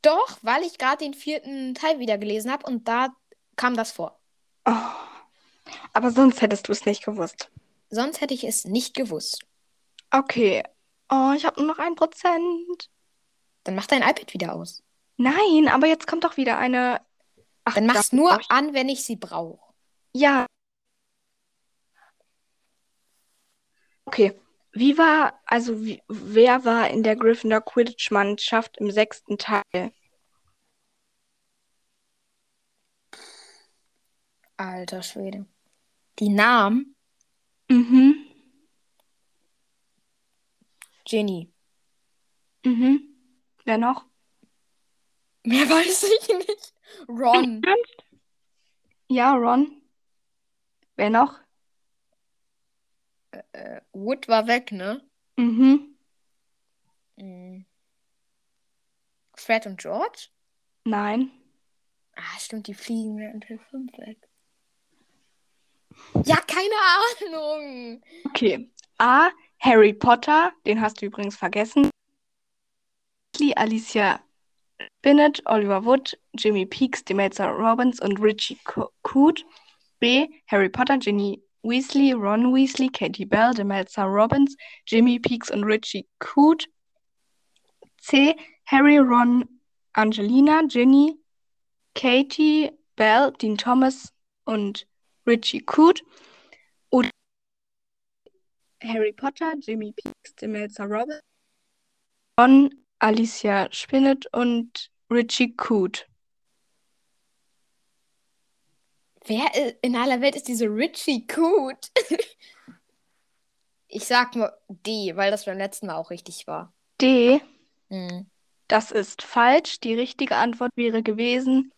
Doch, weil ich gerade den vierten Teil wieder gelesen habe und da kam das vor. Oh. Aber sonst hättest du es nicht gewusst. Sonst hätte ich es nicht gewusst. Okay. Oh, ich habe nur noch ein Prozent. Dann mach dein iPad wieder aus. Nein, aber jetzt kommt doch wieder eine. Ach, Dann mach's nur an, wenn ich sie brauche. Ja. Okay. Wie war, also wie, wer war in der Gryffindor Quidditch-Mannschaft im sechsten Teil? Alter Schwede. Die Namen? Mhm. Ginny. Mhm. Wer noch? Mehr weiß ich nicht. Ron. Ja, Ron. Wer noch? Äh, Wood war weg, ne? Mhm. Mhm. Fred und George? Nein. Ah, stimmt, die fliegen in Teil 5 weg. Ja, keine Ahnung. Okay. A. Harry Potter, den hast du übrigens vergessen. Alicia Spinnet, Oliver Wood, Jimmy Peaks, Demelza Robbins und Richie Co- Coot. B. Harry Potter, Ginny Weasley, Ron Weasley, Katie Bell, Demelza Robbins, Jimmy Peaks und Richie Coot. C. Harry, Ron, Angelina, Ginny, Katie Bell, Dean Thomas und Richie Coot. Oder Harry Potter, Jimmy Peaks, Demelza Robbins, Ron, Alicia Spinnet und Richie Coot. Wer in aller Welt ist diese Richie Coot? ich sag nur D, weil das beim letzten Mal auch richtig war. D. Mhm. Das ist falsch. Die richtige Antwort wäre gewesen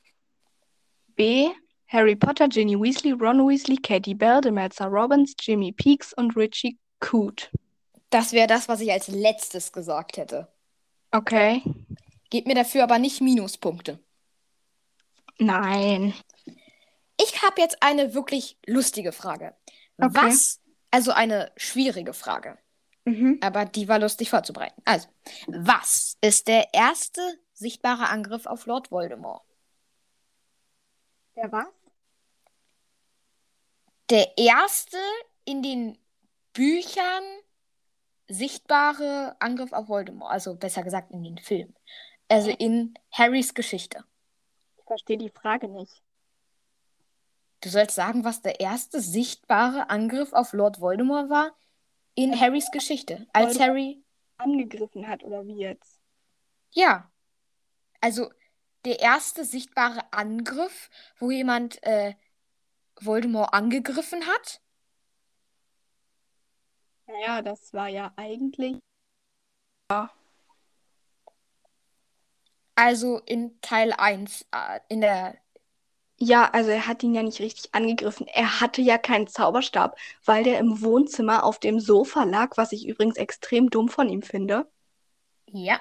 B. Harry Potter, Ginny Weasley, Ron Weasley, Katie Bell, Demelza Robbins, Jimmy Peaks und Richie Coot. Das wäre das, was ich als letztes gesagt hätte. Okay. Gebt mir dafür aber nicht Minuspunkte. Nein. Ich habe jetzt eine wirklich lustige Frage. Okay. Was, also eine schwierige Frage, Mhm. aber die war lustig vorzubereiten. Also, was ist der erste sichtbare Angriff auf Lord Voldemort? Der was? Der erste in den Büchern sichtbare Angriff auf Voldemort, also besser gesagt in den Filmen. Also in Harrys Geschichte. Ich verstehe die Frage nicht. Du sollst sagen, was der erste sichtbare Angriff auf Lord Voldemort war in Harrys Geschichte. Als Voldemort- Harry Angegriffen hat oder wie jetzt? Ja. Also der erste sichtbare Angriff, wo jemand äh, Voldemort angegriffen hat. Naja, das war ja eigentlich. Also in Teil 1, äh, in der. Ja, also er hat ihn ja nicht richtig angegriffen. Er hatte ja keinen Zauberstab, weil der im Wohnzimmer auf dem Sofa lag, was ich übrigens extrem dumm von ihm finde. Ja.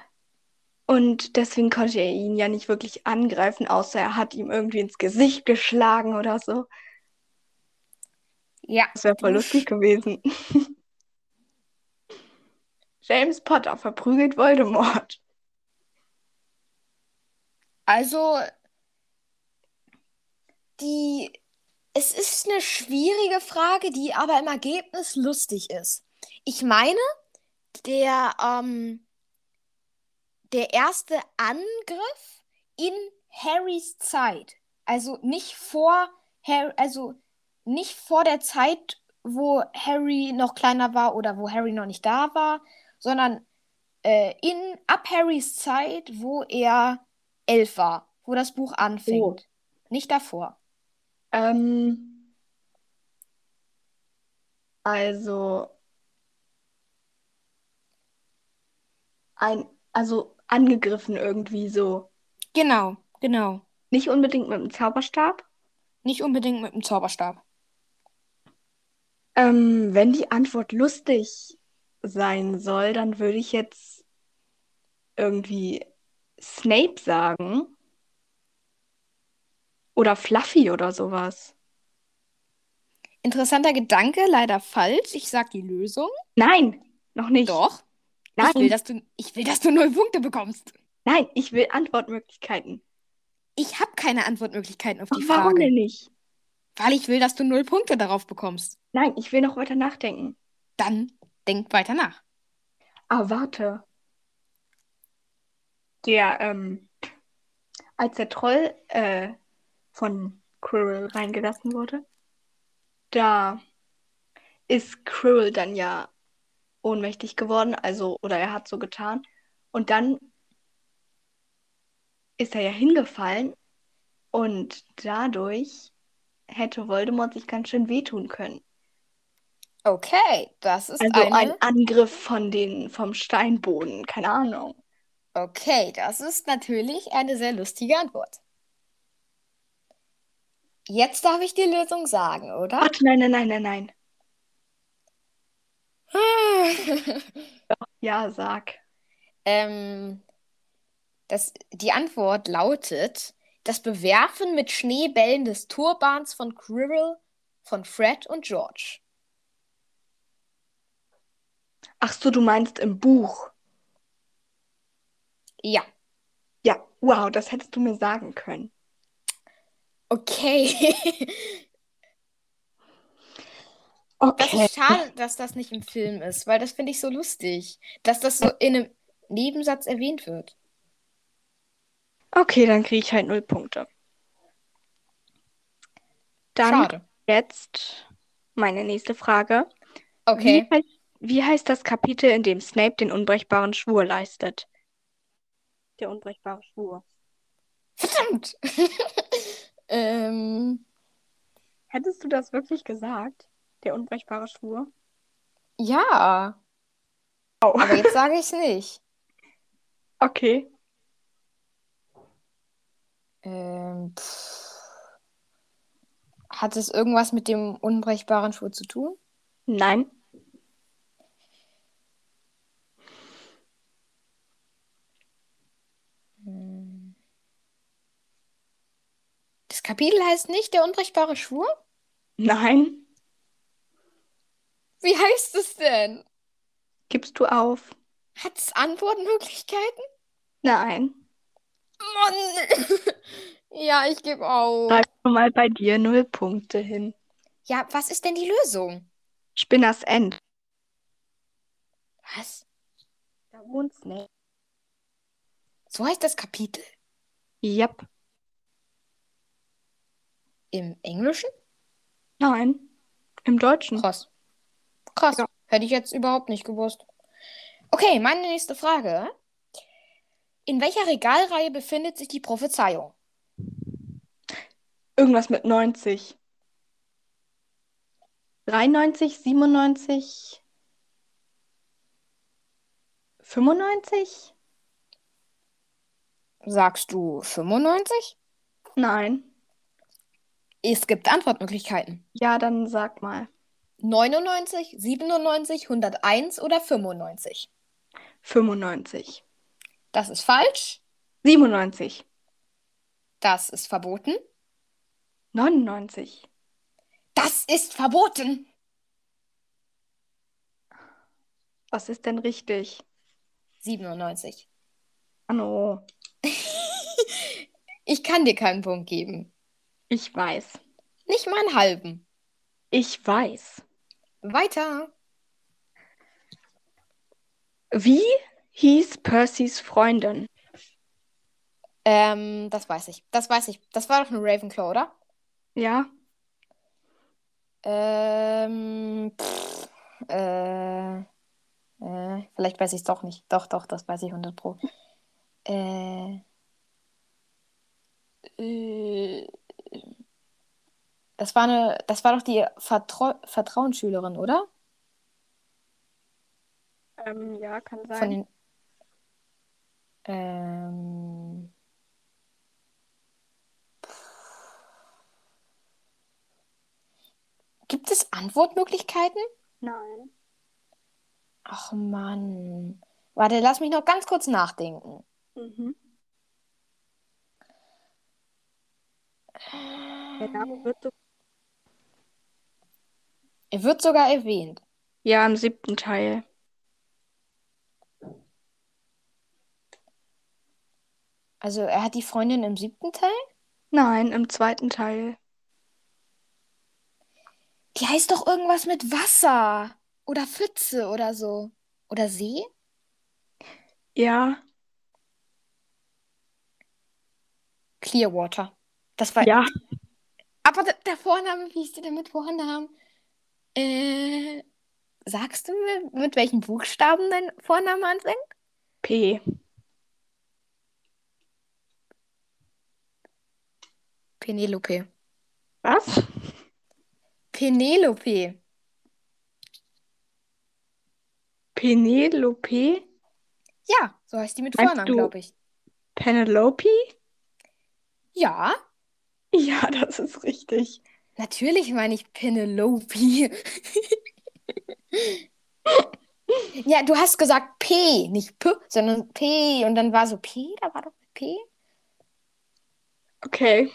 Und deswegen konnte er ihn ja nicht wirklich angreifen, außer er hat ihm irgendwie ins Gesicht geschlagen oder so. Ja. Das wäre voll lustig gewesen. James Potter verprügelt Voldemort. Also, die. Es ist eine schwierige Frage, die aber im Ergebnis lustig ist. Ich meine, der, ähm, der erste Angriff in Harrys Zeit, also nicht vor Harry, also nicht vor der Zeit, wo Harry noch kleiner war oder wo Harry noch nicht da war, sondern äh, in ab Harrys Zeit, wo er elf war, wo das Buch anfängt. Oh. Nicht davor. Ähm, also ein, also angegriffen irgendwie so. Genau, genau. Nicht unbedingt mit dem Zauberstab. Nicht unbedingt mit dem Zauberstab. Ähm, wenn die Antwort lustig sein soll, dann würde ich jetzt irgendwie Snape sagen. Oder Fluffy oder sowas. Interessanter Gedanke, leider falsch. Ich sag die Lösung. Nein, noch nicht. Doch. Nein, Ich will, dass du, ich will, dass du null Punkte bekommst. nein, ich will Antwortmöglichkeiten. Ich habe keine Antwortmöglichkeiten auf die Ach, warum Frage. denn nicht? Weil ich will, dass du null Punkte darauf bekommst. Nein, ich will noch weiter nachdenken. Dann denk weiter nach. Ah, warte. Der, ähm, als der Troll äh, von Quirrell reingelassen wurde, da ist Quirrell dann ja ohnmächtig geworden, also, oder er hat so getan. Und dann ist er ja hingefallen und dadurch hätte Voldemort sich ganz schön wehtun können. Okay, das ist Also eine. ein Angriff von den, vom Steinboden, keine Ahnung. Okay, das ist natürlich eine sehr lustige Antwort. Jetzt darf ich die Lösung sagen, oder? Warte, nein, nein, nein, nein, nein. Ja, sag. ähm, das, die Antwort lautet: Das Bewerfen mit Schneebällen des Turbans von Quirrell, von Fred und George. Ach so, du meinst im Buch. Ja, Ja, wow, das hättest du mir sagen können. Okay. Das Okay. ist schade, dass das nicht im Film ist, weil das finde ich so lustig, dass das so in einem Nebensatz erwähnt wird. Okay, dann kriege ich halt null Punkte. Dann Schade. jetzt meine nächste Frage. Okay. Wie heißt, wie heißt das Kapitel, in dem Snape den unbrechbaren Schwur leistet? Der unbrechbare Schwur. Verdammt. ähm, Hättest du das wirklich gesagt? Der unbrechbare Schwur? ja, Oh. aber jetzt sage ich es nicht. Okay. Ähm, pff. Hat es irgendwas mit dem unbrechbaren Schwur zu tun? Nein. Kapitel heißt nicht der unbrechbare Schwur? Nein. Wie heißt es denn? Gibst du auf? Hat es Antwortmöglichkeiten? Nein. Mann! ja, ich gebe auf. Schreib schon mal bei dir null Punkte hin. Ja, was ist denn die Lösung? Spinners End. Was? Da wohnt Snape. So heißt das Kapitel? Yep. Im Englischen? Nein. Im Deutschen. Krass. Krass. Ja. Hätte ich jetzt überhaupt nicht gewusst. Okay, meine nächste Frage. In welcher Regalreihe befindet sich die Prophezeiung? Irgendwas mit 90. 93, 97, 95? Sagst du 95? Nein. Es gibt Antwortmöglichkeiten. Ja, dann sag mal. 99, 97, 101 oder 95? 95. Das ist falsch. 97. Das ist verboten. 99. Das ist verboten. Was ist denn richtig? 97. Anno, Ich kann dir keinen Punkt geben. Ich weiß. Nicht mal einen halben. Ich weiß. Weiter. Wie hieß Percys Freundin? Ähm, das weiß ich. Das weiß ich. Das war doch eine Ravenclaw, oder? Ja, Ähm, pff, äh, äh, vielleicht weiß ich es doch nicht. Doch, doch, das weiß ich 100 Pro. Äh, äh, das war eine, das war doch die Vertrau Vertrauensschülerin, oder? ähm, ja, kann Von sein. den, ähm, gibt es Antwortmöglichkeiten? Nein. Ach Mann. Warte, lass mich noch ganz kurz nachdenken. Mhm. Der Name wird so. Er wird sogar erwähnt. Ja, im siebten Teil. Also er hat die Freundin im siebten Teil? Nein, im zweiten Teil. Die heißt doch irgendwas mit Wasser. Oder Pfütze oder so. Oder See? Ja, Clearwater. Das war. ja. Aber der, Vorname, wie ist der denn mit Vornamen? Äh. sagst du mir, mit welchen Buchstaben dein Vorname anfängt? P. Penelope. Was? Penelope. Penelope? Ja, so heißt die mit Vornamen, glaube ich. Penelope? Ja, Ja, das ist richtig. Natürlich meine ich Penelope. ja, du hast gesagt P, nicht P, sondern P. Und dann war so P, da war doch P. Okay,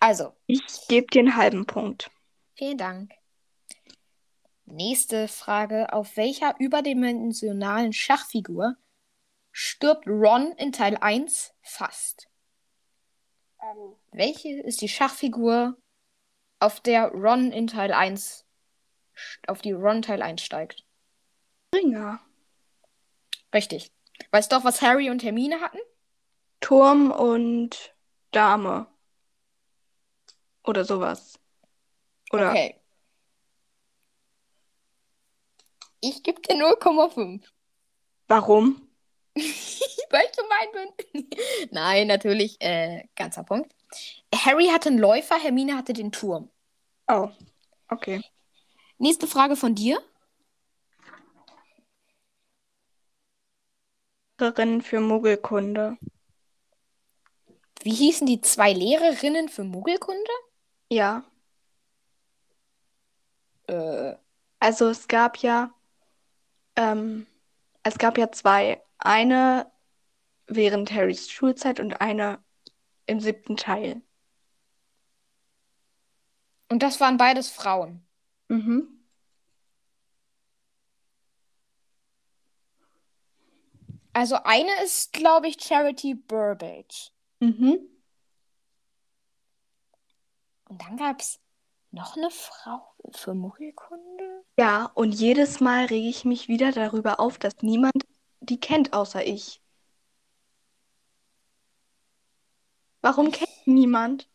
Also, ich gebe dir einen halben Punkt. vielen Dank. Nächste Frage. Auf welcher überdimensionalen Schachfigur stirbt Ron in Teil 1 fast? Welche ist die Schachfigur, auf der Ron in Teil 1 auf die Ron Teil 1 steigt? Ringer. Richtig. Weißt du auch, was Harry und Hermine hatten? Turm und Dame. Oder sowas. Oder Okay. Ich gebe dir 0,5. warum? Weil ich gemein bin. Nein, natürlich, äh, ganzer Punkt. Harry hatte einen Läufer, Hermine hatte den Turm. Oh, okay. Nächste Frage von dir. Lehrerin für Muggelkunde. Wie hießen die zwei Lehrerinnen für Muggelkunde? Ja, Äh, also es gab ja, ähm, es gab ja zwei. Eine während Harrys Schulzeit und eine im siebten Teil. und das waren beides Frauen. Mhm. Also eine ist, glaube ich, Charity Burbage. Mhm. Und dann gab es noch eine Frau für Muggelkunde. Ja, und jedes Mal rege ich mich wieder darüber auf, dass niemand die kennt außer ich. Warum kennt niemand?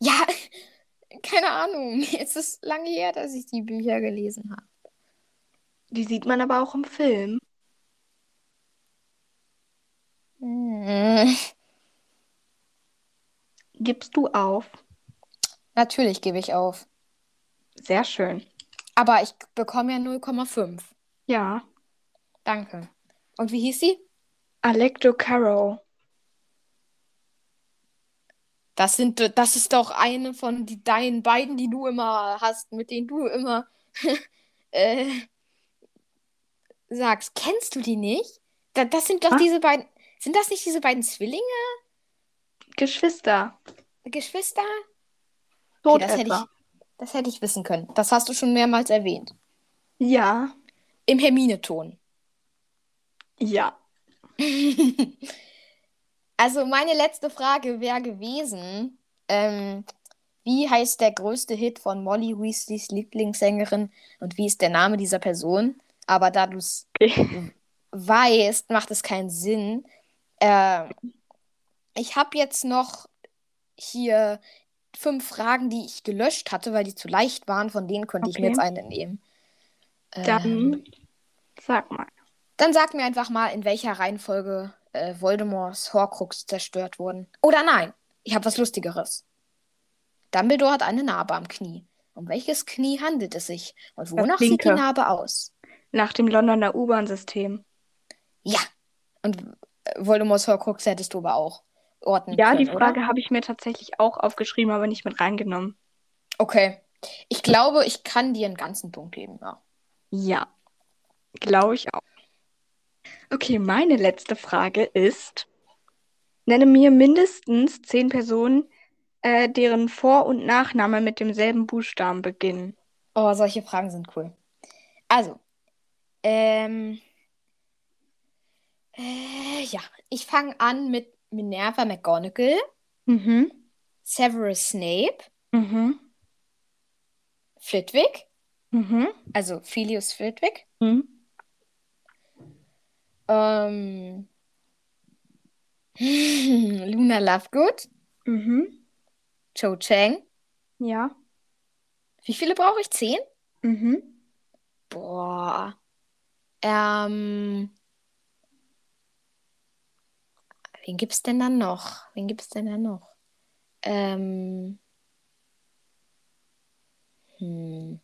Ja, keine Ahnung. Es ist lange her, dass ich die Bücher gelesen habe. Die sieht man aber auch im Film. Hm. Gibst du auf? Natürlich gebe ich auf. Sehr schön. Aber ich bekomme ja 0,5. Ja. Danke. Und wie hieß sie? Alecto Caro. Das sind, das ist doch eine von die, deinen beiden, die du immer hast, mit denen du immer äh, sagst. Kennst du die nicht? Da, das sind doch Was? diese beiden. Sind das nicht diese beiden Zwillinge? Geschwister. Geschwister? Tot das hätte ich, das hätte ich wissen können. Das hast du schon mehrmals erwähnt. Ja. Im Hermine-Ton. Ja. Also meine letzte Frage wäre gewesen, ähm, wie heißt der größte Hit von Molly Weasleys Lieblingssängerin und wie ist der Name dieser Person? Aber da du es Okay. weißt, macht es keinen Sinn. Äh, ich habe jetzt noch hier fünf Fragen, die ich gelöscht hatte, weil die zu leicht waren. Von denen konnte ich mir Okay. jetzt eine nehmen. Ähm, Dann sag mal. dann sag mir einfach mal, in welcher Reihenfolge äh, Voldemorts Horcrux zerstört wurden. Oder nein, ich habe was Lustigeres. Dumbledore hat eine Narbe am Knie. Um welches Knie handelt es sich? Und wonach sieht die. Narbe aus? Nach dem Londoner U-Bahn-System. Ja. Und äh, Voldemorts Horcrux hättest du aber auch orten Ja, können, die? Frage habe ich mir tatsächlich auch aufgeschrieben, aber nicht mit reingenommen. Okay. Ich glaube, ich kann dir einen ganzen Punkt geben. Ja. Ja, glaube ich auch. Okay, meine letzte Frage ist, nenne mir mindestens zehn Personen, äh, deren Vor- und Nachname mit demselben Buchstaben beginnen. Oh, solche Fragen sind cool. Also, ähm, äh, ja, ich fange an mit Minerva McGonagall, Mhm. Severus Snape, Mhm. Flitwick, Mhm. also Filius Flitwick, Mhm. Ähm, Luna Lovegood, Mhm. Cho Chang. Ja. Wie viele brauche ich? Zehn? Mhm. Boah. Ähm. Wen gibt's denn dann noch? Wen gibt's denn dann noch? Ähm. Hm.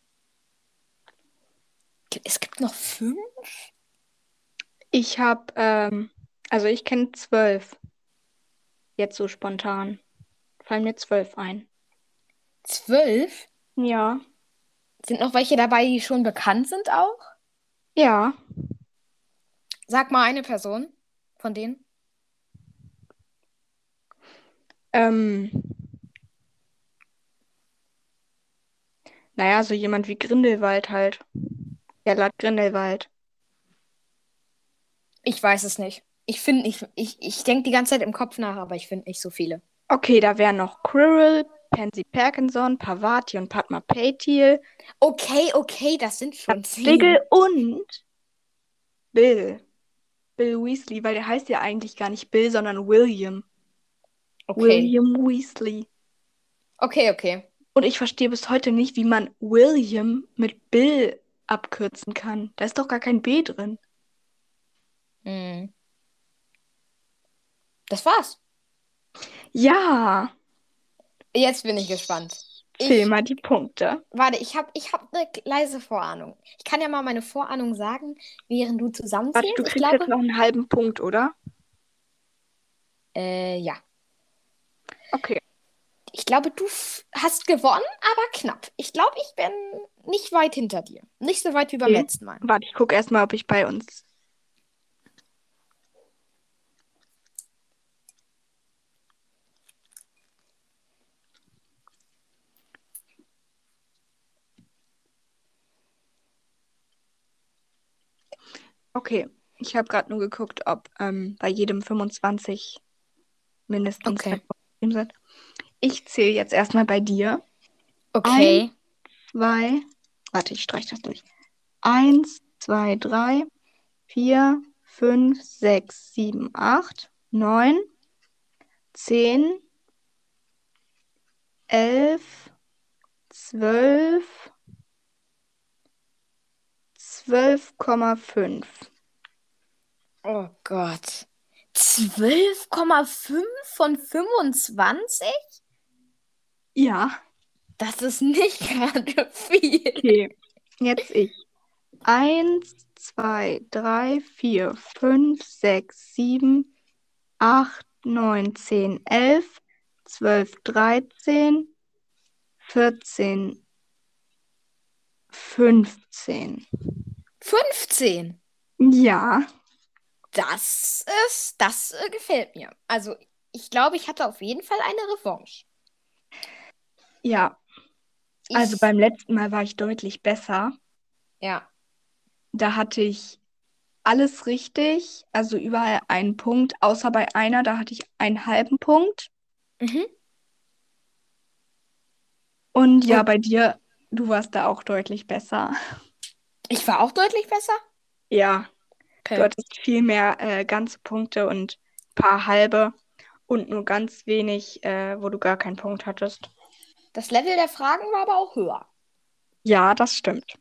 Es gibt noch fünf? Ich habe, ähm, also ich kenne zwölf. Jetzt so spontan. Fallen mir zwölf ein. Zwölf? Ja. Sind noch welche dabei, die schon bekannt sind auch? Ja. Sag mal eine Person von denen. Ähm. Naja, so jemand wie Grindelwald halt. Gerlach Grindelwald. Ich weiß es nicht. Ich finde nicht, ich, ich denke die ganze Zeit im Kopf nach, aber ich finde nicht so viele. Okay, da wären noch Quirrell, Pansy Parkinson, Pavati und Padma Paytil, Okay, okay, das sind schon zehn. Diggle und Bill. Bill Weasley, weil der heißt ja eigentlich gar nicht Bill, sondern William. Okay. William Weasley. Okay, okay. Und ich verstehe bis heute nicht, wie man William mit Bill abkürzen kann. Da ist doch gar kein B drin. Hm. Das war's. Ja, Jetzt bin ich gespannt. zähl mal die Punkte. warte, ich habe ich hab eine leise Vorahnung. Ich kann ja mal meine Vorahnung sagen, während du Warte, zusammenzählst. du Ich kriegst jetzt glaube, noch einen halben Punkt, oder? äh, ja. Okay. Ich glaube, du hast gewonnen, aber knapp. Ich glaube, ich bin nicht weit hinter dir. Nicht so weit wie beim Okay. letzten Mal. Warte, ich gucke erstmal, ob ich bei uns. Okay, ich habe gerade nur geguckt, ob ähm, bei jedem 25 mindestens Okay. sind. Ich zähle jetzt erstmal bei dir. Okay. Zwei. Warte, ich streiche das durch. Eins, zwei, drei, vier, fünf, sechs, sieben, acht, neun, zehn, elf, zwölf, zwölf Komma fünf. Oh Gott. 12,5 von 25? Ja, Das ist nicht gerade viel. okay. Jetzt ich. Eins, zwei, drei, vier, fünf, sechs, sieben, acht, neun, zehn, elf, zwölf, dreizehn, vierzehn, fünfzehn. 15. Ja, Das ist, das äh, gefällt mir. Also, ich glaube, ich hatte auf jeden Fall eine Revanche. ja. Ich, Also beim letzten Mal war ich deutlich besser. ja. Da hatte ich alles richtig, also überall einen Punkt, außer bei einer, da hatte ich einen halben Punkt. Mhm. Und ja, bei dir, du warst da auch deutlich besser. Ich war auch deutlich besser. Ja, Okay. du hattest viel mehr äh, ganze Punkte und ein paar halbe und nur ganz wenig, äh, wo du gar keinen Punkt hattest. Das Level der Fragen war aber auch höher. Ja, das stimmt.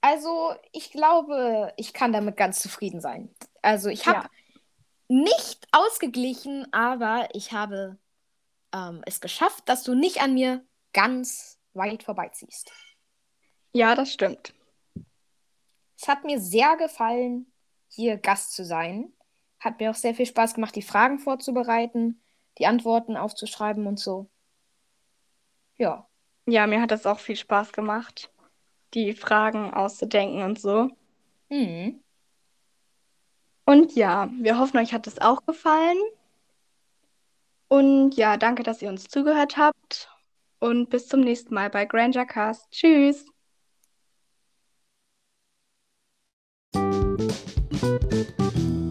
Also, ich glaube, ich kann damit ganz zufrieden sein. Also, ich habe Ja. nicht ausgeglichen, aber ich habe ähm, es geschafft, dass du nicht an mir ganz weit vorbeiziehst. Ja, das stimmt. Es hat mir sehr gefallen, hier Gast zu sein. Hat mir auch sehr viel Spaß gemacht, die Fragen vorzubereiten, die Antworten aufzuschreiben und so. Ja. Ja, mir hat das auch viel Spaß gemacht, die Fragen auszudenken und so. Mhm. Und ja, wir hoffen, euch hat es auch gefallen. Und ja, danke, dass ihr uns zugehört habt. Und bis zum nächsten Mal bei Granger Cast. Tschüss. Thank you.